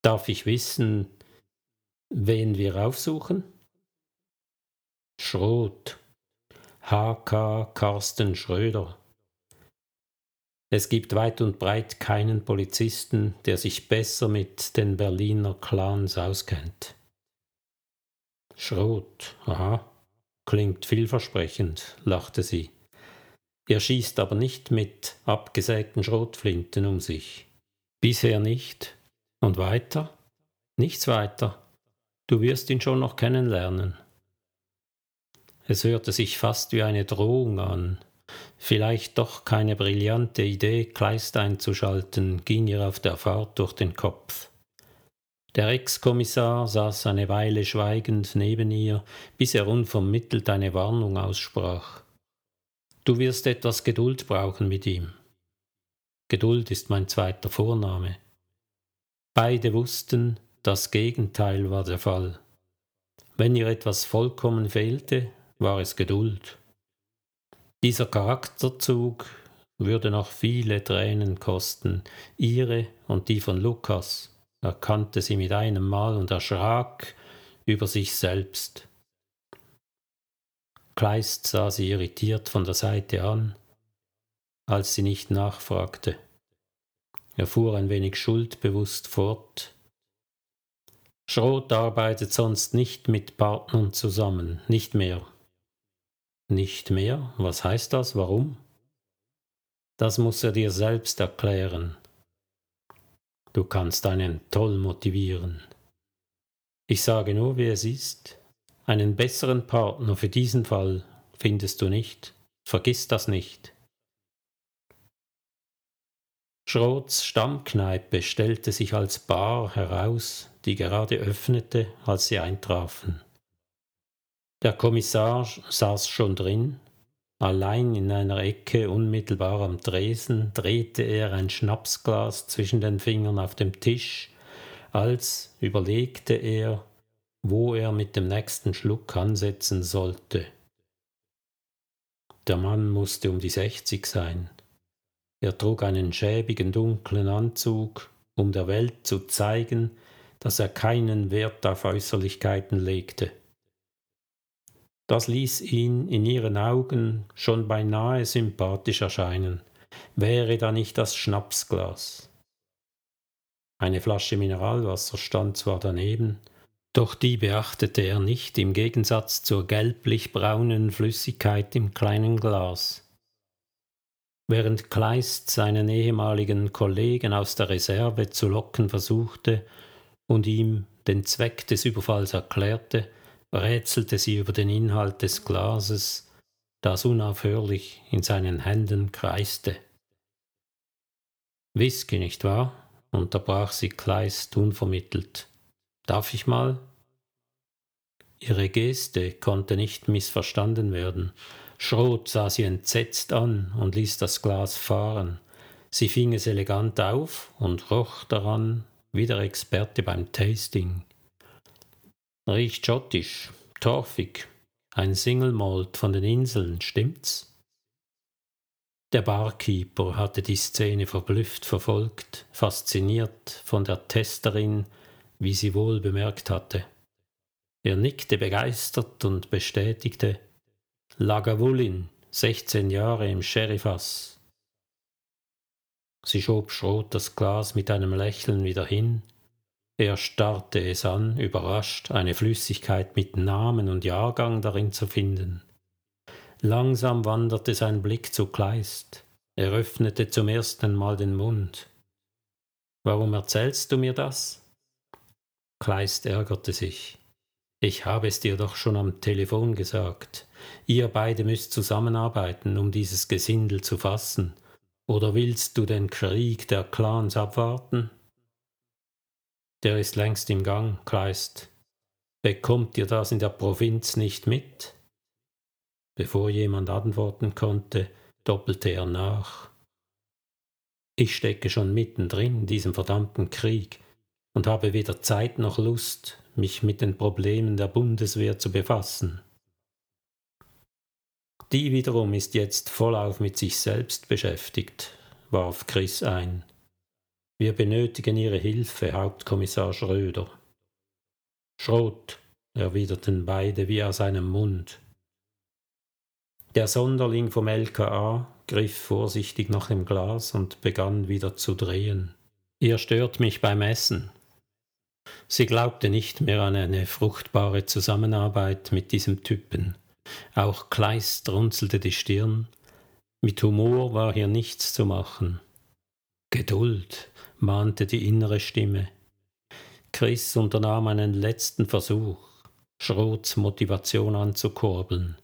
Darf ich wissen, wen wir aufsuchen? Schrot. H.K. Carsten Schröder. Es gibt weit und breit keinen Polizisten, der sich besser mit den Berliner Clans auskennt. Schrot, aha, klingt vielversprechend, lachte sie. Er schießt aber nicht mit abgesägten Schrotflinten um sich. Bisher nicht. Und weiter? Nichts weiter. Du wirst ihn schon noch kennenlernen. Es hörte sich fast wie eine Drohung an. Vielleicht doch keine brillante Idee, Kleist einzuschalten, ging ihr auf der Fahrt durch den Kopf. Der Ex-Kommissar saß eine Weile schweigend neben ihr, bis er unvermittelt eine Warnung aussprach. Du wirst etwas Geduld brauchen mit ihm. Geduld ist mein zweiter Vorname. Beide wussten, das Gegenteil war der Fall. Wenn ihr etwas vollkommen fehlte, war es Geduld. Dieser Charakterzug würde noch viele Tränen kosten, ihre und die von Lukas erkannte sie mit einem Mal und erschrak über sich selbst. Kleist sah sie irritiert von der Seite an, als sie nicht nachfragte. Er fuhr ein wenig schuldbewusst fort. Schrot arbeitet sonst nicht mit Partnern zusammen, nicht mehr. Nicht mehr? Was heißt das? Warum? Das muss er dir selbst erklären. Du kannst einen toll motivieren. Ich sage nur, wie es ist. Einen besseren Partner für diesen Fall findest du nicht. Vergiss das nicht. Schroths Stammkneipe stellte sich als Bar heraus, die gerade öffnete, als sie eintrafen. Der Kommissar saß schon drin, Allein in einer Ecke unmittelbar am Tresen drehte er ein Schnapsglas zwischen den Fingern auf dem Tisch, als überlegte er, wo er mit dem nächsten Schluck ansetzen sollte. Der Mann musste um die sechzig sein. Er trug einen schäbigen dunklen Anzug, um der Welt zu zeigen, dass er keinen Wert auf Äußerlichkeiten legte. Das ließ ihn in ihren Augen schon beinahe sympathisch erscheinen. Wäre da nicht das Schnapsglas? Eine Flasche Mineralwasser stand zwar daneben, doch die beachtete er nicht im Gegensatz zur gelblich-braunen Flüssigkeit im kleinen Glas. Während Kleist seinen ehemaligen Kollegen aus der Reserve zu locken versuchte und ihm den Zweck des Überfalls erklärte, rätselte sie über den Inhalt des Glases, das unaufhörlich in seinen Händen kreiste. Whisky, nicht wahr? unterbrach sie Kleist unvermittelt. Darf ich mal? Ihre Geste konnte nicht missverstanden werden. Schrot sah sie entsetzt an und ließ das Glas fahren. Sie fing es elegant auf und roch daran wie der Experte beim Tasting. Riecht schottisch, torfig, ein Single Malt von den Inseln, stimmt's? Der Barkeeper hatte die Szene verblüfft verfolgt, fasziniert von der Testerin, wie sie wohl bemerkt hatte. Er nickte begeistert und bestätigte Lagavulin, 16 Jahre im Sherryfass. Sie schob Schrot das Glas mit einem Lächeln wieder hin er starrte es an, überrascht, eine Flüssigkeit mit Namen und Jahrgang darin zu finden. Langsam wanderte sein Blick zu Kleist. Er öffnete zum ersten Mal den Mund. Warum erzählst du mir das? Kleist ärgerte sich. Ich habe es dir doch schon am Telefon gesagt. Ihr beide müsst zusammenarbeiten, um dieses Gesindel zu fassen. Oder willst du den Krieg der Clans abwarten? Der ist längst im Gang, Kleist. Bekommt ihr das in der Provinz nicht mit? Bevor jemand antworten konnte, doppelte er nach. Ich stecke schon mittendrin in diesem verdammten Krieg und habe weder Zeit noch Lust, mich mit den Problemen der Bundeswehr zu befassen. Die wiederum ist jetzt vollauf mit sich selbst beschäftigt, warf Chris ein. Wir benötigen Ihre Hilfe, Hauptkommissar Schröder. Schrot, erwiderten beide wie aus einem Mund. Der Sonderling vom LKA griff vorsichtig nach dem Glas und begann wieder zu drehen. Ihr stört mich beim Essen. Sie glaubte nicht mehr an eine fruchtbare Zusammenarbeit mit diesem Typen. Auch Kleist runzelte die Stirn. Mit Humor war hier nichts zu machen. Geduld, mahnte die innere Stimme. Chris unternahm einen letzten Versuch, Schrots Motivation anzukurbeln.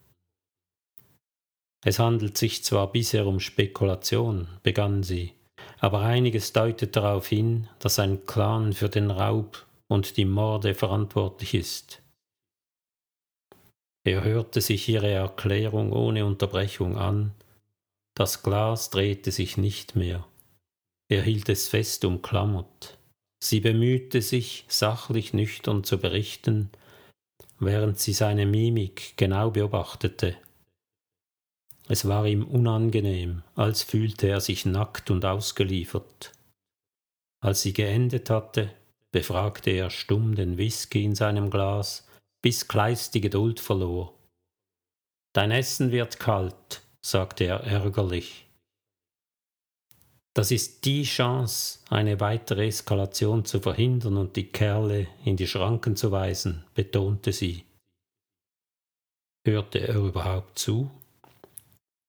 Es handelt sich zwar bisher um Spekulation, begann sie, aber einiges deutet darauf hin, dass ein Clan für den Raub und die Morde verantwortlich ist. Er hörte sich ihre Erklärung ohne Unterbrechung an, das Glas drehte sich nicht mehr. Er hielt es fest umklammert. Sie bemühte sich, sachlich nüchtern zu berichten, während sie seine Mimik genau beobachtete. Es war ihm unangenehm, als fühlte er sich nackt und ausgeliefert. Als sie geendet hatte, befragte er stumm den Whisky in seinem Glas, bis Kleist die Geduld verlor. Dein Essen wird kalt, sagte er ärgerlich. Das ist die Chance, eine weitere Eskalation zu verhindern und die Kerle in die Schranken zu weisen, betonte sie. Hörte er überhaupt zu?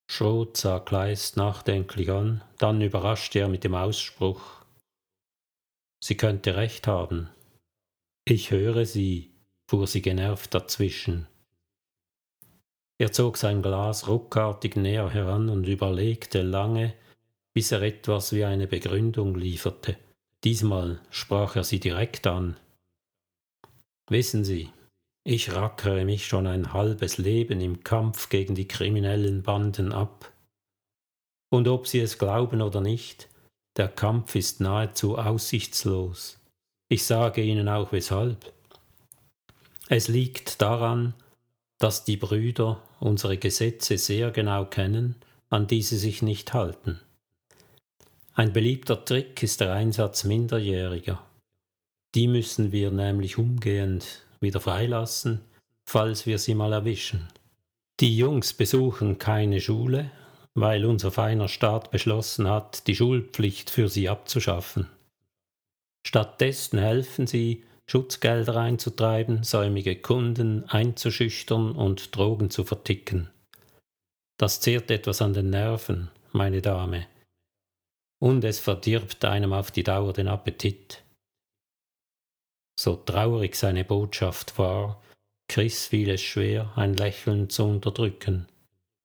Schrot sah Kleist nachdenklich an, dann überraschte er mit dem Ausspruch Sie könnte recht haben. Ich höre Sie, fuhr sie genervt dazwischen. Er zog sein Glas ruckartig näher heran und überlegte lange, bis er etwas wie eine Begründung lieferte. Diesmal sprach er sie direkt an. Wissen Sie, ich rackere mich schon ein halbes Leben im Kampf gegen die kriminellen Banden ab. Und ob Sie es glauben oder nicht, der Kampf ist nahezu aussichtslos. Ich sage Ihnen auch weshalb. Es liegt daran, dass die Brüder unsere Gesetze sehr genau kennen, an die sie sich nicht halten. Ein beliebter Trick ist der Einsatz Minderjähriger. Die müssen wir nämlich umgehend wieder freilassen, falls wir sie mal erwischen. Die Jungs besuchen keine Schule, weil unser feiner Staat beschlossen hat, die Schulpflicht für sie abzuschaffen. Stattdessen helfen sie, Schutzgelder einzutreiben, säumige Kunden einzuschüchtern und Drogen zu verticken. Das zehrt etwas an den Nerven, meine Dame, und es verdirbt einem auf die Dauer den Appetit. So traurig seine Botschaft war, Chris fiel es schwer, ein Lächeln zu unterdrücken.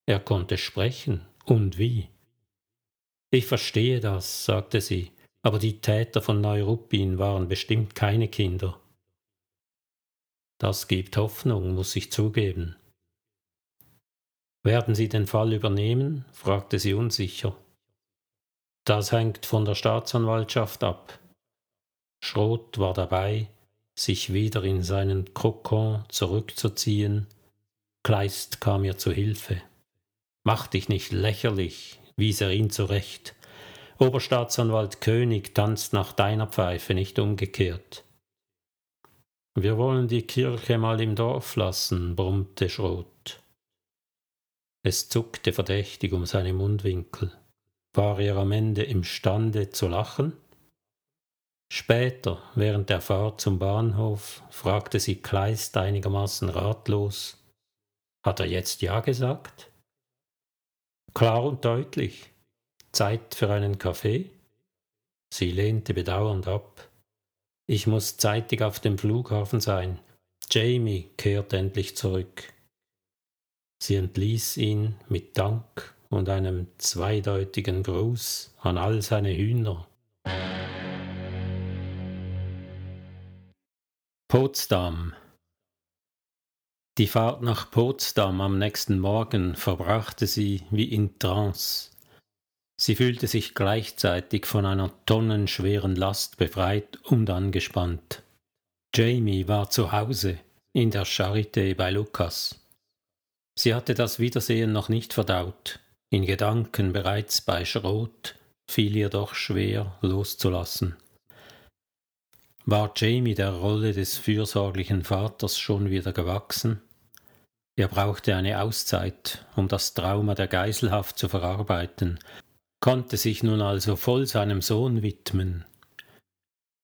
Er konnte sprechen, und wie. Ich verstehe das, sagte sie, aber die Täter von Neuruppin waren bestimmt keine Kinder. Das gibt Hoffnung, muss ich zugeben. Werden Sie den Fall übernehmen? fragte sie unsicher. Das hängt von der Staatsanwaltschaft ab. Schrot war dabei, sich wieder in seinen Kokon zurückzuziehen. Kleist kam ihr zu Hilfe. Mach dich nicht lächerlich, wies er ihn zurecht. Oberstaatsanwalt König tanzt nach deiner Pfeife, nicht umgekehrt. Wir wollen die Kirche mal im Dorf lassen, brummte Schrot. Es zuckte verdächtig um seine Mundwinkel. War er am Ende imstande zu lachen? Später, während der Fahrt zum Bahnhof, fragte sie Kleist einigermaßen ratlos Hat er jetzt Ja gesagt? Klar und deutlich. Zeit für einen Kaffee? Sie lehnte bedauernd ab. Ich muss zeitig auf dem Flughafen sein. Jamie kehrt endlich zurück. Sie entließ ihn mit Dank und einem zweideutigen Gruß an all seine Hühner. Potsdam Die Fahrt nach Potsdam am nächsten Morgen verbrachte sie wie in Trance. Sie fühlte sich gleichzeitig von einer tonnenschweren Last befreit und angespannt. Jamie war zu Hause in der Charité bei Lukas. Sie hatte das Wiedersehen noch nicht verdaut, in Gedanken bereits bei Schrot, fiel ihr doch schwer loszulassen. War Jamie der Rolle des fürsorglichen Vaters schon wieder gewachsen? Er brauchte eine Auszeit, um das Trauma der Geiselhaft zu verarbeiten, konnte sich nun also voll seinem Sohn widmen.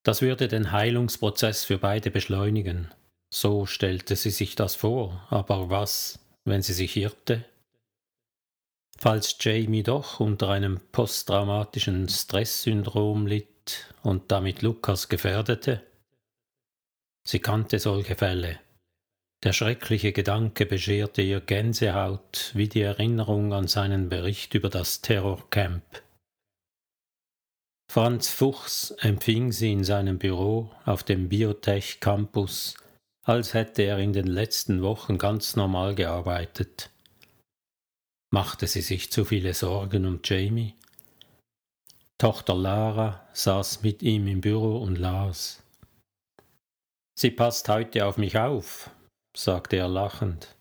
Das würde den Heilungsprozess für beide beschleunigen. So stellte sie sich das vor, aber was, wenn sie sich irrte? Falls Jamie doch unter einem posttraumatischen Stresssyndrom litt, und damit Lukas gefährdete? Sie kannte solche Fälle. Der schreckliche Gedanke bescherte ihr Gänsehaut wie die Erinnerung an seinen Bericht über das Terrorcamp. Franz Fuchs empfing sie in seinem Büro auf dem Biotech Campus, als hätte er in den letzten Wochen ganz normal gearbeitet. Machte sie sich zu viele Sorgen um Jamie? Tochter Lara saß mit ihm im Büro und las. Sie passt heute auf mich auf, sagte er lachend.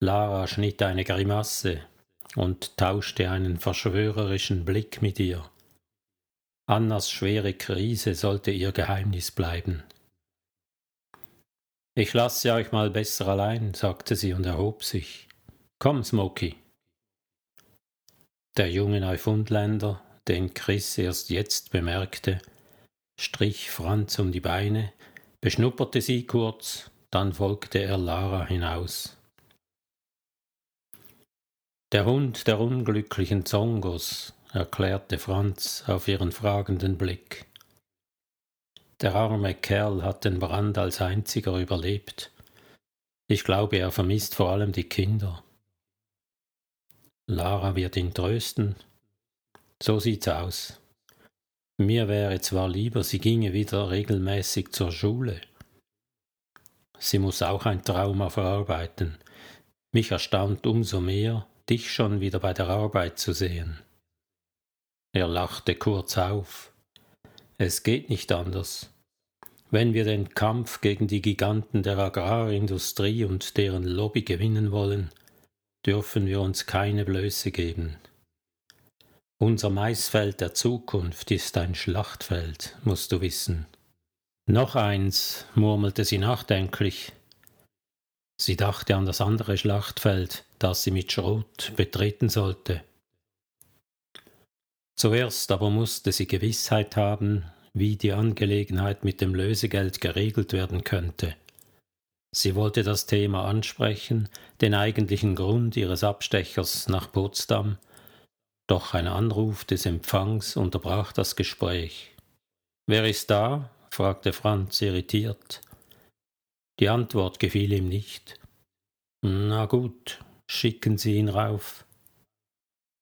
Lara schnitt eine Grimasse und tauschte einen verschwörerischen Blick mit ihr. Annas schwere Krise sollte ihr Geheimnis bleiben. Ich lasse euch mal besser allein, sagte sie und erhob sich. Komm, Smoky. Der junge Neufundländer, den Chris erst jetzt bemerkte, strich Franz um die Beine, beschnupperte sie kurz, dann folgte er Lara hinaus. Der Hund der unglücklichen Zongos, erklärte Franz auf ihren fragenden Blick. Der arme Kerl hat den Brand als einziger überlebt. Ich glaube, er vermisst vor allem die Kinder. Lara wird ihn trösten. So sieht's aus. Mir wäre zwar lieber, sie ginge wieder regelmäßig zur Schule. Sie muss auch ein Trauma verarbeiten. Mich erstaunt umso mehr, dich schon wieder bei der Arbeit zu sehen. Er lachte kurz auf. Es geht nicht anders. Wenn wir den Kampf gegen die Giganten der Agrarindustrie und deren Lobby gewinnen wollen, dürfen wir uns keine Blöße geben. Unser Maisfeld der Zukunft ist ein Schlachtfeld, musst du wissen. Noch eins, murmelte sie nachdenklich. Sie dachte an das andere Schlachtfeld, das sie mit Schrot betreten sollte. Zuerst aber musste sie Gewissheit haben, wie die Angelegenheit mit dem Lösegeld geregelt werden könnte. Sie wollte das Thema ansprechen, den eigentlichen Grund ihres Abstechers nach Potsdam, doch ein Anruf des Empfangs unterbrach das Gespräch. Wer ist da? Fragte Franz irritiert. Die Antwort gefiel ihm nicht. Na gut, schicken Sie ihn rauf.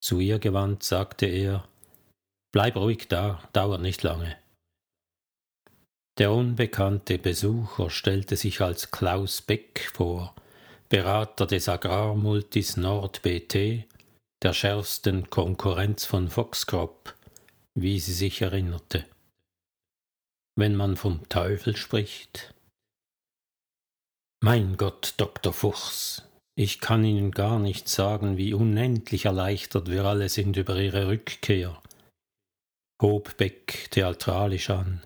Zu ihr gewandt sagte er Bleib ruhig da, dauert nicht lange. Der unbekannte Besucher stellte sich als Klaus Beck vor, Berater des Agrarmultis NordBT, der schärfsten Konkurrenz von Foxcrop, wie sie sich erinnerte. Wenn man vom Teufel spricht. Mein Gott, Dr. Fuchs, ich kann Ihnen gar nicht sagen, wie unendlich erleichtert wir alle sind über Ihre Rückkehr, hob Beck theatralisch an.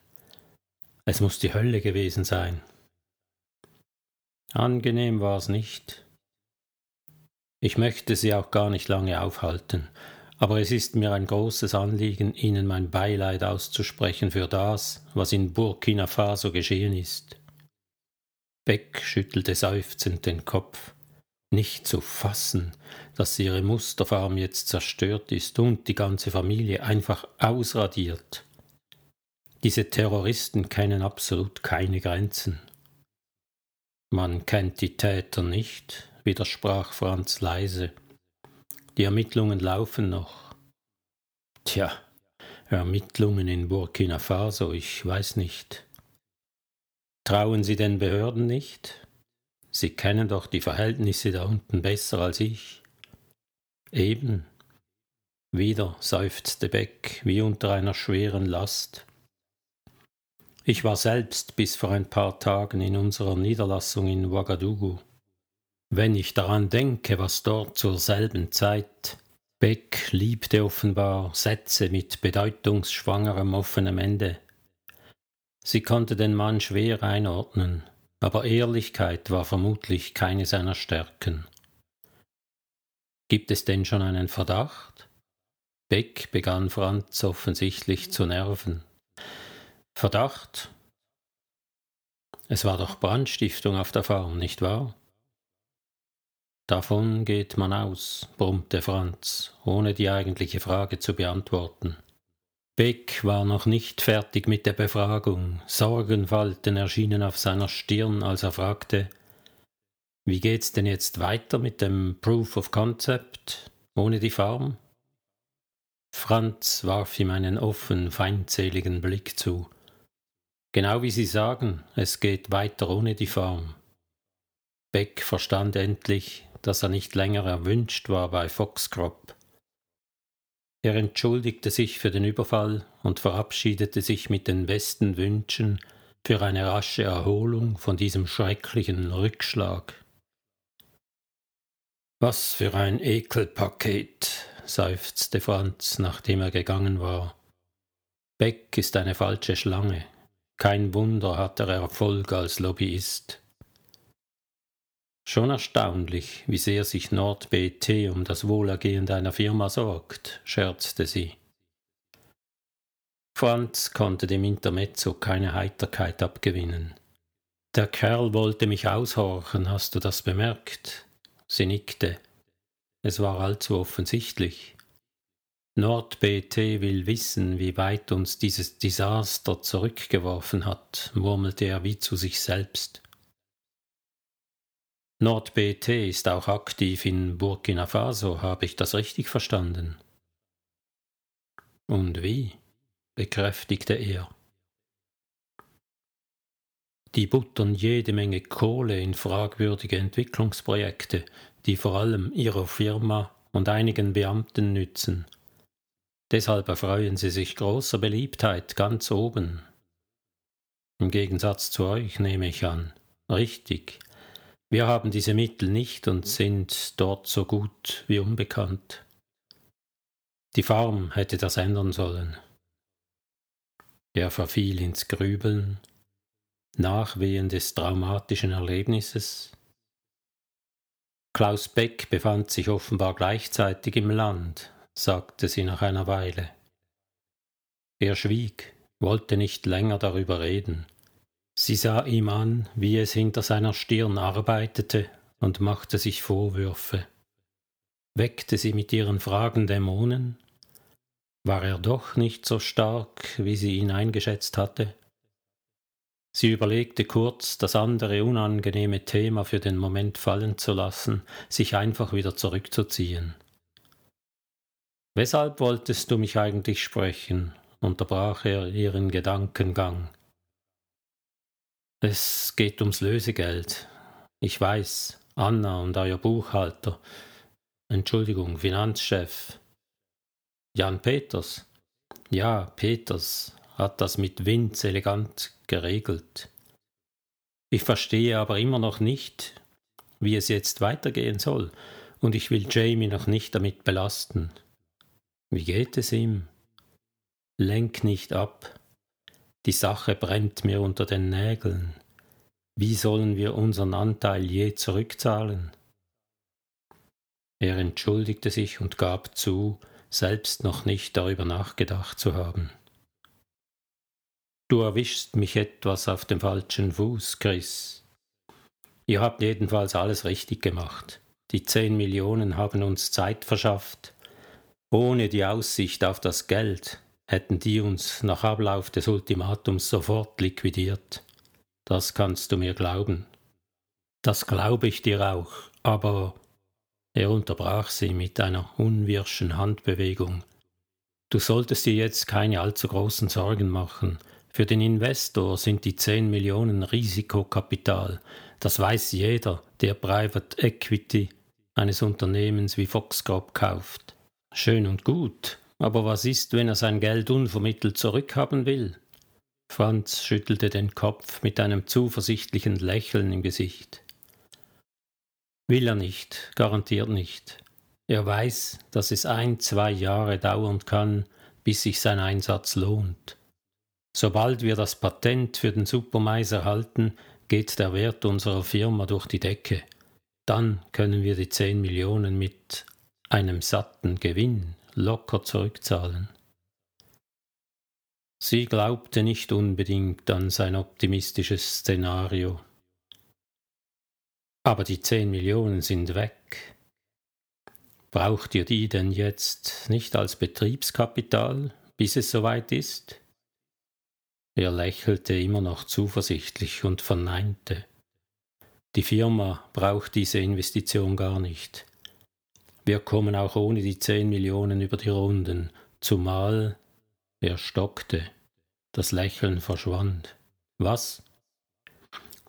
Es muss die Hölle gewesen sein. Angenehm war's nicht. Ich möchte Sie auch gar nicht lange aufhalten, aber es ist mir ein großes Anliegen, Ihnen mein Beileid auszusprechen für das, was in Burkina Faso geschehen ist. Beck schüttelte seufzend den Kopf. Nicht zu fassen, dass ihre Musterfarm jetzt zerstört ist und die ganze Familie einfach ausradiert. Diese Terroristen kennen absolut keine Grenzen. Man kennt die Täter nicht, widersprach Franz leise. Die Ermittlungen laufen noch. Tja, Ermittlungen in Burkina Faso, ich weiß nicht. Trauen Sie den Behörden nicht? Sie kennen doch die Verhältnisse da unten besser als ich. Eben. Wieder seufzte Beck wie unter einer schweren Last. Ich war selbst bis vor ein paar Tagen in unserer Niederlassung in Ouagadougou. Wenn ich daran denke, was dort zur selben Zeit Beck liebte offenbar Sätze mit bedeutungsschwangerem offenem Ende. Sie konnte den Mann schwer einordnen, aber Ehrlichkeit war vermutlich keine seiner Stärken. Gibt es denn schon einen Verdacht? Beck begann Franz offensichtlich zu nerven. Verdacht? Es war doch Brandstiftung auf der Farm, nicht wahr? Davon geht man aus, brummte Franz, ohne die eigentliche Frage zu beantworten. Beck war noch nicht fertig mit der Befragung. Sorgenfalten erschienen auf seiner Stirn, als er fragte, wie geht's denn jetzt weiter mit dem Proof of Concept ohne die Farm? Franz warf ihm einen offen, feindseligen Blick zu. Genau wie Sie sagen, es geht weiter ohne die Farm. Beck verstand endlich, dass er nicht länger erwünscht war bei Foxcrop. Er entschuldigte sich für den Überfall und verabschiedete sich mit den besten Wünschen für eine rasche Erholung von diesem schrecklichen Rückschlag. Was für ein Ekelpaket, seufzte Franz, nachdem er gegangen war. Beck ist eine falsche Schlange. Kein Wunder hat er Erfolg als Lobbyist. Schon erstaunlich, wie sehr sich NordBT um das Wohlergehen deiner Firma sorgt, scherzte sie. Franz konnte dem Intermezzo keine Heiterkeit abgewinnen. Der Kerl wollte mich aushorchen, hast du das bemerkt? Sie nickte. Es war allzu offensichtlich. NordBT will wissen, wie weit uns dieses Desaster zurückgeworfen hat, murmelte er wie zu sich selbst. NordBT ist auch aktiv in Burkina Faso, habe ich das richtig verstanden? Und wie? bekräftigte er. Die buttern jede Menge Kohle in fragwürdige Entwicklungsprojekte, die vor allem ihrer Firma und einigen Beamten nützen Deshalb erfreuen sie sich großer Beliebtheit ganz oben. Im Gegensatz zu euch nehme ich an. Richtig. Wir haben diese Mittel nicht und sind dort so gut wie unbekannt. Die Farm hätte das ändern sollen. Er verfiel ins Grübeln, Nachwehen des traumatischen Erlebnisses. Klaus Beck befand sich offenbar gleichzeitig im Land, sagte sie nach einer Weile. Er schwieg, wollte nicht länger darüber reden. Sie sah ihm an, wie es hinter seiner Stirn arbeitete und machte sich Vorwürfe. Weckte sie mit ihren Fragen Dämonen? War er doch nicht so stark, wie sie ihn eingeschätzt hatte? Sie überlegte kurz, das andere unangenehme Thema für den Moment fallen zu lassen, sich einfach wieder zurückzuziehen. Weshalb wolltest du mich eigentlich sprechen? unterbrach er ihren Gedankengang. Es geht ums Lösegeld. Ich weiß, Anna und euer Buchhalter. Entschuldigung, Finanzchef. Jan Peters. Ja, Peters hat das mit Winz elegant geregelt. Ich verstehe aber immer noch nicht, wie es jetzt weitergehen soll, und ich will Jamie noch nicht damit belasten. Wie geht es ihm? Lenk nicht ab. Die Sache brennt mir unter den Nägeln. Wie sollen wir unseren Anteil je zurückzahlen? Er entschuldigte sich und gab zu, selbst noch nicht darüber nachgedacht zu haben. Du erwischst mich etwas auf dem falschen Fuß, Chris. Ihr habt jedenfalls alles richtig gemacht. Die zehn Millionen haben uns Zeit verschafft, ohne die Aussicht auf das Geld hätten die uns nach Ablauf des Ultimatums sofort liquidiert. Das kannst du mir glauben. Das glaube ich dir auch, aber er unterbrach sie mit einer unwirschen Handbewegung. Du solltest dir jetzt keine allzu großen Sorgen machen. Für den Investor sind die 10 Millionen Risikokapital. Das weiß jeder, der Private Equity eines Unternehmens wie Foxcrop kauft. Schön und gut, aber was ist, wenn er sein Geld unvermittelt zurückhaben will? Franz schüttelte den Kopf mit einem zuversichtlichen Lächeln im Gesicht. Will er nicht, garantiert nicht. Er weiß, dass es ein, zwei Jahre dauern kann, bis sich sein Einsatz lohnt. Sobald wir das Patent für den Supermais erhalten, geht der Wert unserer Firma durch die Decke. Dann können wir die zehn Millionen mit einem satten Gewinn locker zurückzahlen. Sie glaubte nicht unbedingt an sein optimistisches Szenario. Aber die zehn Millionen sind weg. Braucht ihr die denn jetzt nicht als Betriebskapital, bis es soweit ist? Er lächelte immer noch zuversichtlich und verneinte. Die Firma braucht diese Investition gar nicht. Wir kommen auch ohne die zehn Millionen über die Runden, zumal er stockte, das Lächeln verschwand. Was?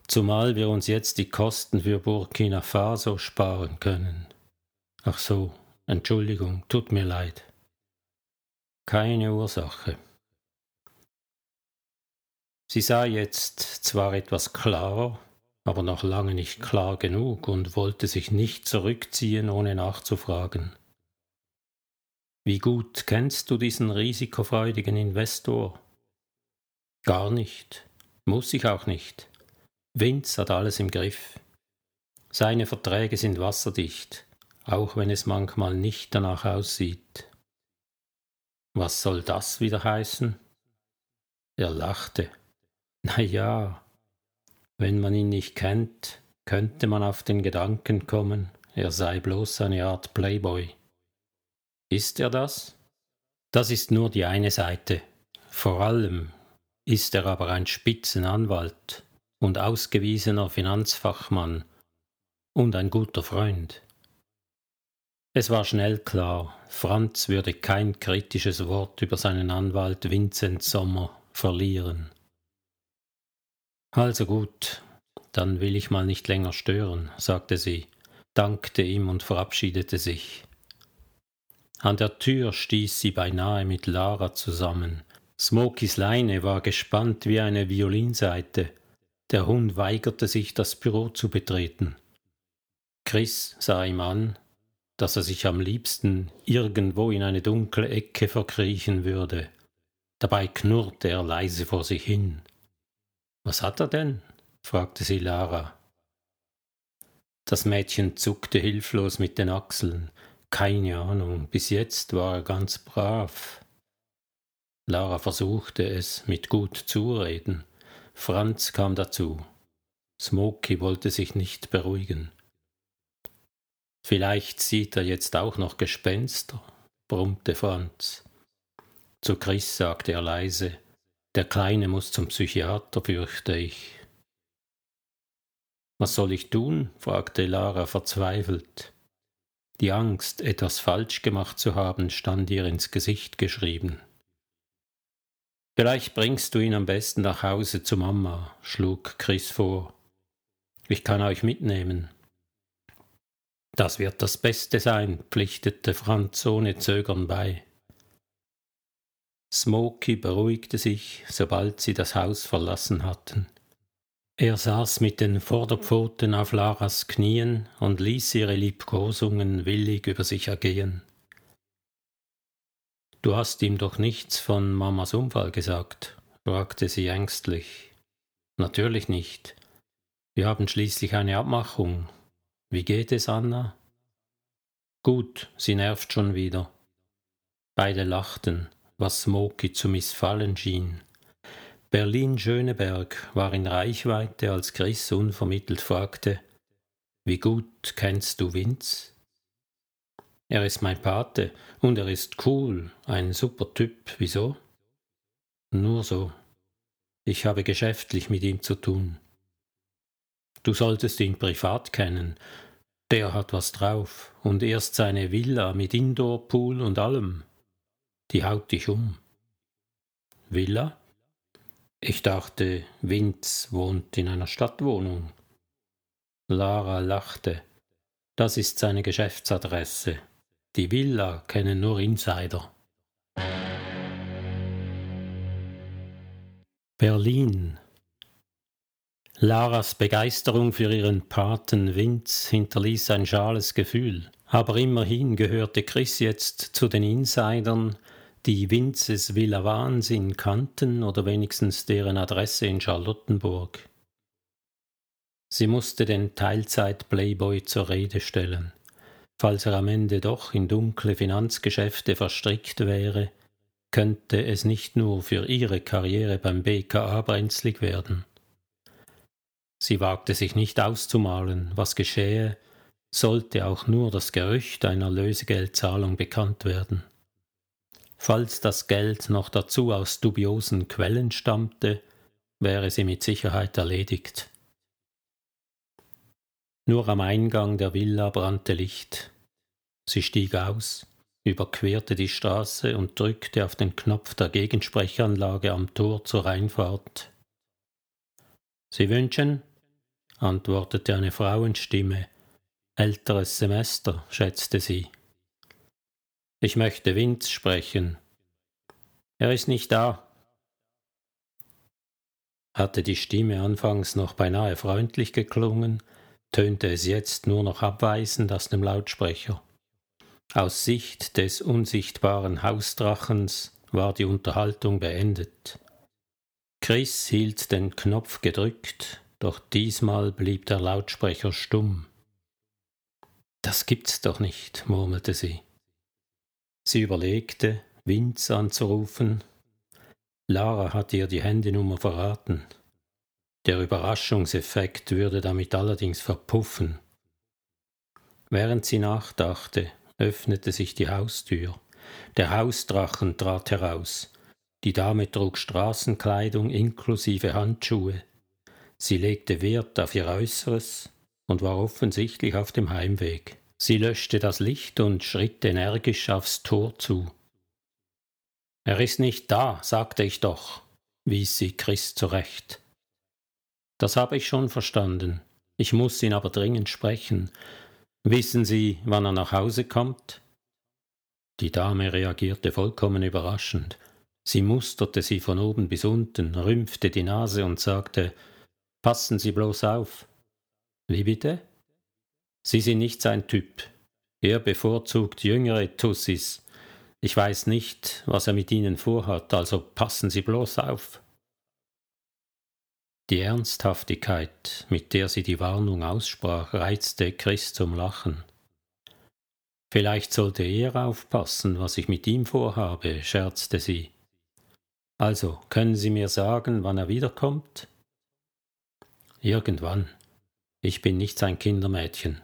Zumal wir uns jetzt die Kosten für Burkina Faso sparen können. Ach so, Entschuldigung, tut mir leid. Keine Ursache. Sie sah jetzt zwar etwas klarer, aber noch lange nicht klar genug und wollte sich nicht zurückziehen, ohne nachzufragen. Wie gut kennst du diesen risikofreudigen Investor? Gar nicht, muss ich auch nicht. Vince hat alles im Griff. Seine Verträge sind wasserdicht, auch wenn es manchmal nicht danach aussieht. Was soll das wieder heißen? Er lachte. Na ja, wenn man ihn nicht kennt, könnte man auf den Gedanken kommen, er sei bloß eine Art Playboy. Ist er das? Das ist nur die eine Seite. Vor allem ist er aber ein Spitzenanwalt und ausgewiesener Finanzfachmann und ein guter Freund. Es war schnell klar, Franz würde kein kritisches Wort über seinen Anwalt Vincent Sommer verlieren. Also gut, dann will ich mal nicht länger stören, sagte sie, dankte ihm und verabschiedete sich. An der Tür stieß sie beinahe mit Lara zusammen. Smokys Leine war gespannt wie eine Violinseite, der Hund weigerte sich, das Büro zu betreten. Chris sah ihm an, dass er sich am liebsten irgendwo in eine dunkle Ecke verkriechen würde. Dabei knurrte er leise vor sich hin. Was hat er denn? fragte sie Lara. Das Mädchen zuckte hilflos mit den Achseln. Keine Ahnung, bis jetzt war er ganz brav. Lara versuchte es mit gut Zureden. Franz kam dazu. Smoky wollte sich nicht beruhigen. Vielleicht sieht er jetzt auch noch Gespenster, brummte Franz. Zu Chris sagte er leise, der Kleine muss zum Psychiater, fürchte ich. Was soll ich tun? fragte Lara verzweifelt. Die Angst, etwas falsch gemacht zu haben, stand ihr ins Gesicht geschrieben. Vielleicht bringst du ihn am besten nach Hause zu Mama, schlug Chris vor. Ich kann euch mitnehmen. Das wird das Beste sein, pflichtete Franz ohne Zögern bei. Smoky beruhigte sich, sobald sie das Haus verlassen hatten. Er saß mit den Vorderpfoten auf Laras Knien und ließ ihre Liebkosungen willig über sich ergehen. Du hast ihm doch nichts von Mamas Unfall gesagt? fragte sie ängstlich. Natürlich nicht. Wir haben schließlich eine Abmachung. Wie geht es, Anna? Gut, sie nervt schon wieder. Beide lachten, was Smoky zu missfallen schien. Berlin-Schöneberg war in Reichweite, als Chris unvermittelt fragte: Wie gut kennst du Vince? Er ist mein Pate und er ist cool, ein super Typ. Wieso? Nur so. Ich habe geschäftlich mit ihm zu tun. Du solltest ihn privat kennen. Der hat was drauf. Und erst seine Villa mit Indoor-Pool und allem. Die haut dich um. Villa? Ich dachte, Vince wohnt in einer Stadtwohnung. Lara lachte. Das ist seine Geschäftsadresse. Die Villa kennen nur Insider. Berlin. Laras Begeisterung für ihren Paten Vince hinterließ ein schales Gefühl, aber immerhin gehörte Chris jetzt zu den Insidern, die Vinces Villa Wahnsinn kannten oder wenigstens deren Adresse in Charlottenburg. Sie musste den Teilzeit-Playboy zur Rede stellen. Falls er am Ende doch in dunkle Finanzgeschäfte verstrickt wäre, könnte es nicht nur für ihre Karriere beim BKA brenzlig werden. Sie wagte sich nicht auszumalen, was geschähe, sollte auch nur das Gerücht einer Lösegeldzahlung bekannt werden. Falls das Geld noch dazu aus dubiosen Quellen stammte, wäre sie mit Sicherheit erledigt. Nur am Eingang der Villa brannte Licht. Sie stieg aus, überquerte die Straße und drückte auf den Knopf der Gegensprechanlage am Tor zur Einfahrt. Sie wünschen? antwortete eine Frauenstimme. Älteres Semester, schätzte sie. Ich möchte Vince sprechen. Er ist nicht da. Hatte die Stimme anfangs noch beinahe freundlich geklungen, tönte es jetzt nur noch abweisend aus dem Lautsprecher. Aus Sicht des unsichtbaren Hausdrachens war die Unterhaltung beendet. Chris hielt den Knopf gedrückt, doch diesmal blieb der Lautsprecher stumm. Das gibt's doch nicht, murmelte sie. Sie überlegte, Vince anzurufen. Lara hatte ihr die Handynummer verraten. Der Überraschungseffekt würde damit allerdings verpuffen. Während sie nachdachte, öffnete sich die Haustür. Der Hausdrachen trat heraus. Die Dame trug Straßenkleidung inklusive Handschuhe. Sie legte Wert auf ihr Äußeres und war offensichtlich auf dem Heimweg. Sie löschte das Licht und schritt energisch aufs Tor zu. Er ist nicht da, sagte ich doch, wies sie Chris zurecht. Das habe ich schon verstanden. Ich muss ihn aber dringend sprechen. Wissen Sie, wann er nach Hause kommt? Die Dame reagierte vollkommen überraschend. Sie musterte sie von oben bis unten, rümpfte die Nase und sagte Passen Sie bloß auf. Wie bitte? Sie sind nicht sein Typ. Er bevorzugt jüngere Tussis. Ich weiß nicht, was er mit ihnen vorhat, also passen Sie bloß auf. Die Ernsthaftigkeit, mit der sie die Warnung aussprach, reizte Chris zum Lachen. Vielleicht sollte er aufpassen, was ich mit ihm vorhabe, scherzte sie. Also, können Sie mir sagen, wann er wiederkommt? Irgendwann. Ich bin nicht sein Kindermädchen.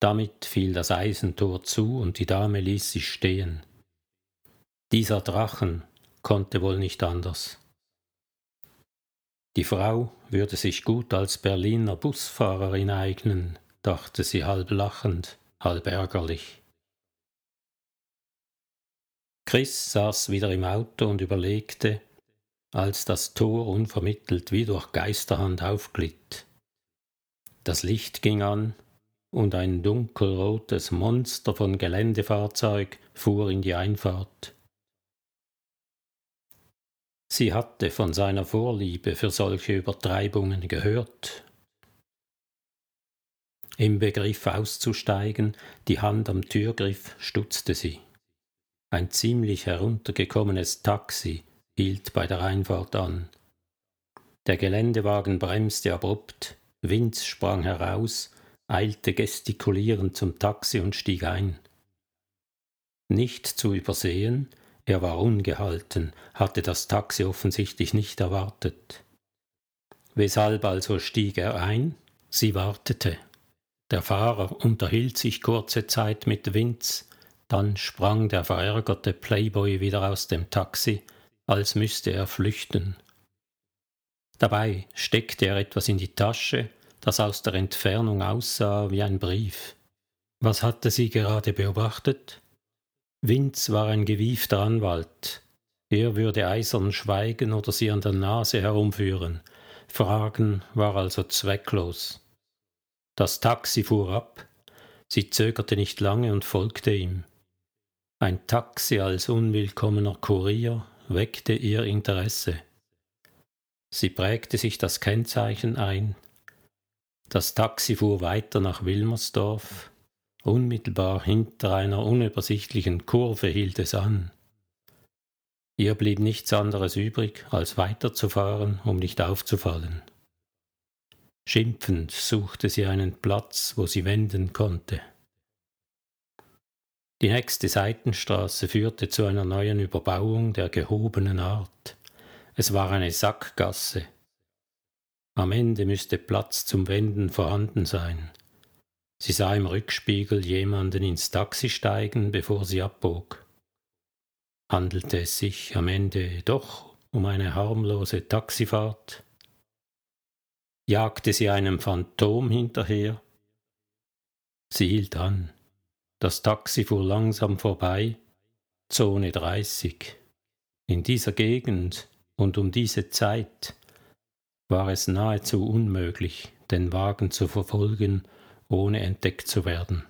Damit fiel das Eisentor zu und die Dame ließ sich stehen. Dieser Drachen konnte wohl nicht anders. Die Frau würde sich gut als Berliner Busfahrerin eignen, dachte sie halb lachend, halb ärgerlich. Chris saß wieder im Auto und überlegte, als das Tor unvermittelt wie durch Geisterhand aufglitt. Das Licht ging an und ein dunkelrotes Monster von Geländefahrzeug fuhr in die Einfahrt. Sie hatte von seiner Vorliebe für solche Übertreibungen gehört. Im Begriff auszusteigen, die Hand am Türgriff, stutzte sie. Ein ziemlich heruntergekommenes Taxi hielt bei der Einfahrt an. Der Geländewagen bremste abrupt, Vince sprang heraus eilte gestikulierend zum Taxi und stieg ein. Nicht zu übersehen, er war ungehalten, hatte das Taxi offensichtlich nicht erwartet. Weshalb also stieg er ein? Sie wartete. Der Fahrer unterhielt sich kurze Zeit mit Vince, dann sprang der verärgerte Playboy wieder aus dem Taxi, als müsste er flüchten. Dabei steckte er etwas in die Tasche, das aus der Entfernung aussah wie ein Brief. Was hatte sie gerade beobachtet? Vince war ein gewiefter Anwalt. Er würde eisern schweigen oder sie an der Nase herumführen. Fragen war also zwecklos. Das Taxi fuhr ab. Sie zögerte nicht lange und folgte ihm. Ein Taxi als unwillkommener Kurier weckte ihr Interesse. Sie prägte sich das Kennzeichen ein. Das Taxi fuhr weiter nach Wilmersdorf. Unmittelbar hinter einer unübersichtlichen Kurve hielt es an. Ihr blieb nichts anderes übrig, als weiterzufahren, um nicht aufzufallen. Schimpfend suchte sie einen Platz, wo sie wenden konnte. Die nächste Seitenstraße führte zu einer neuen Überbauung der gehobenen Art. Es war eine Sackgasse. Am Ende müsste Platz zum Wenden vorhanden sein. Sie sah im Rückspiegel jemanden ins Taxi steigen, bevor sie abbog. Handelte es sich am Ende doch um eine harmlose Taxifahrt? jagte sie einem Phantom hinterher. Sie hielt an. Das Taxi fuhr langsam vorbei. Zone 30. In dieser Gegend und um diese Zeit war es nahezu unmöglich, den Wagen zu verfolgen, ohne entdeckt zu werden.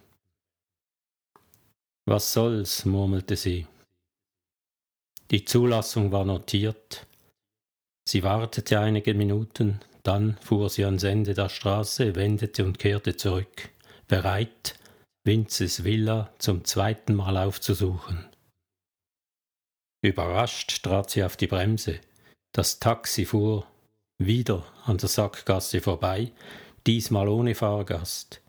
Was soll's, murmelte sie. Die Zulassung war notiert. Sie wartete einige Minuten, dann fuhr sie ans Ende der Straße, wendete und kehrte zurück, bereit, Vinces Villa zum zweiten Mal aufzusuchen. Überrascht trat sie auf die Bremse. Das Taxi fuhr wieder an der Sackgasse vorbei, diesmal ohne Fahrgast.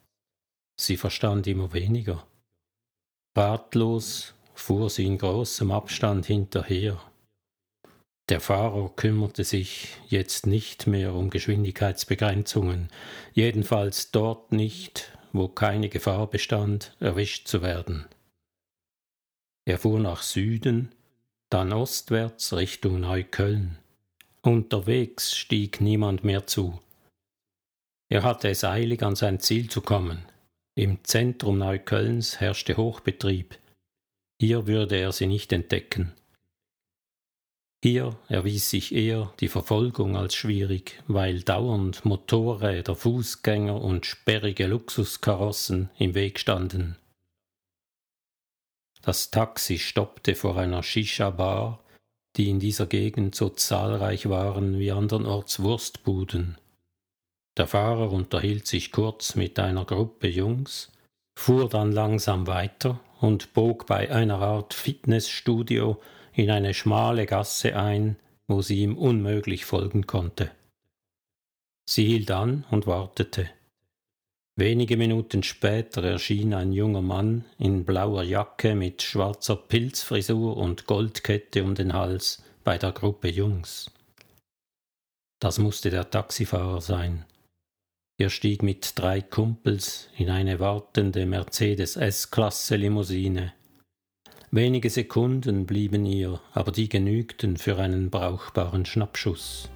Sie verstand immer weniger. Ratlos fuhr sie in großem Abstand hinterher. Der Fahrer kümmerte sich jetzt nicht mehr um Geschwindigkeitsbegrenzungen, jedenfalls dort nicht, wo keine Gefahr bestand, erwischt zu werden. Er fuhr nach Süden, dann ostwärts Richtung Neukölln. Unterwegs stieg niemand mehr zu. Er hatte es eilig, an sein Ziel zu kommen. Im Zentrum Neuköllns herrschte Hochbetrieb. Hier würde er sie nicht entdecken. Hier erwies sich eher die Verfolgung als schwierig, weil dauernd Motorräder, Fußgänger und sperrige Luxuskarossen im Weg standen. Das Taxi stoppte vor einer Shisha-Bar, die in dieser Gegend so zahlreich waren wie andernorts Wurstbuden. Der Fahrer unterhielt sich kurz mit einer Gruppe Jungs, fuhr dann langsam weiter und bog bei einer Art Fitnessstudio in eine schmale Gasse ein, wo sie ihm unmöglich folgen konnte. Sie hielt an und wartete. Wenige Minuten später erschien ein junger Mann in blauer Jacke mit schwarzer Pilzfrisur und Goldkette um den Hals bei der Gruppe Jungs. Das musste der Taxifahrer sein. Er stieg mit drei Kumpels in eine wartende Mercedes S-Klasse Limousine Wenige Sekunden blieben ihr, aber die genügten für einen brauchbaren Schnappschuss.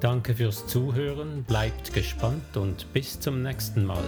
Danke fürs Zuhören, bleibt gespannt und bis zum nächsten Mal.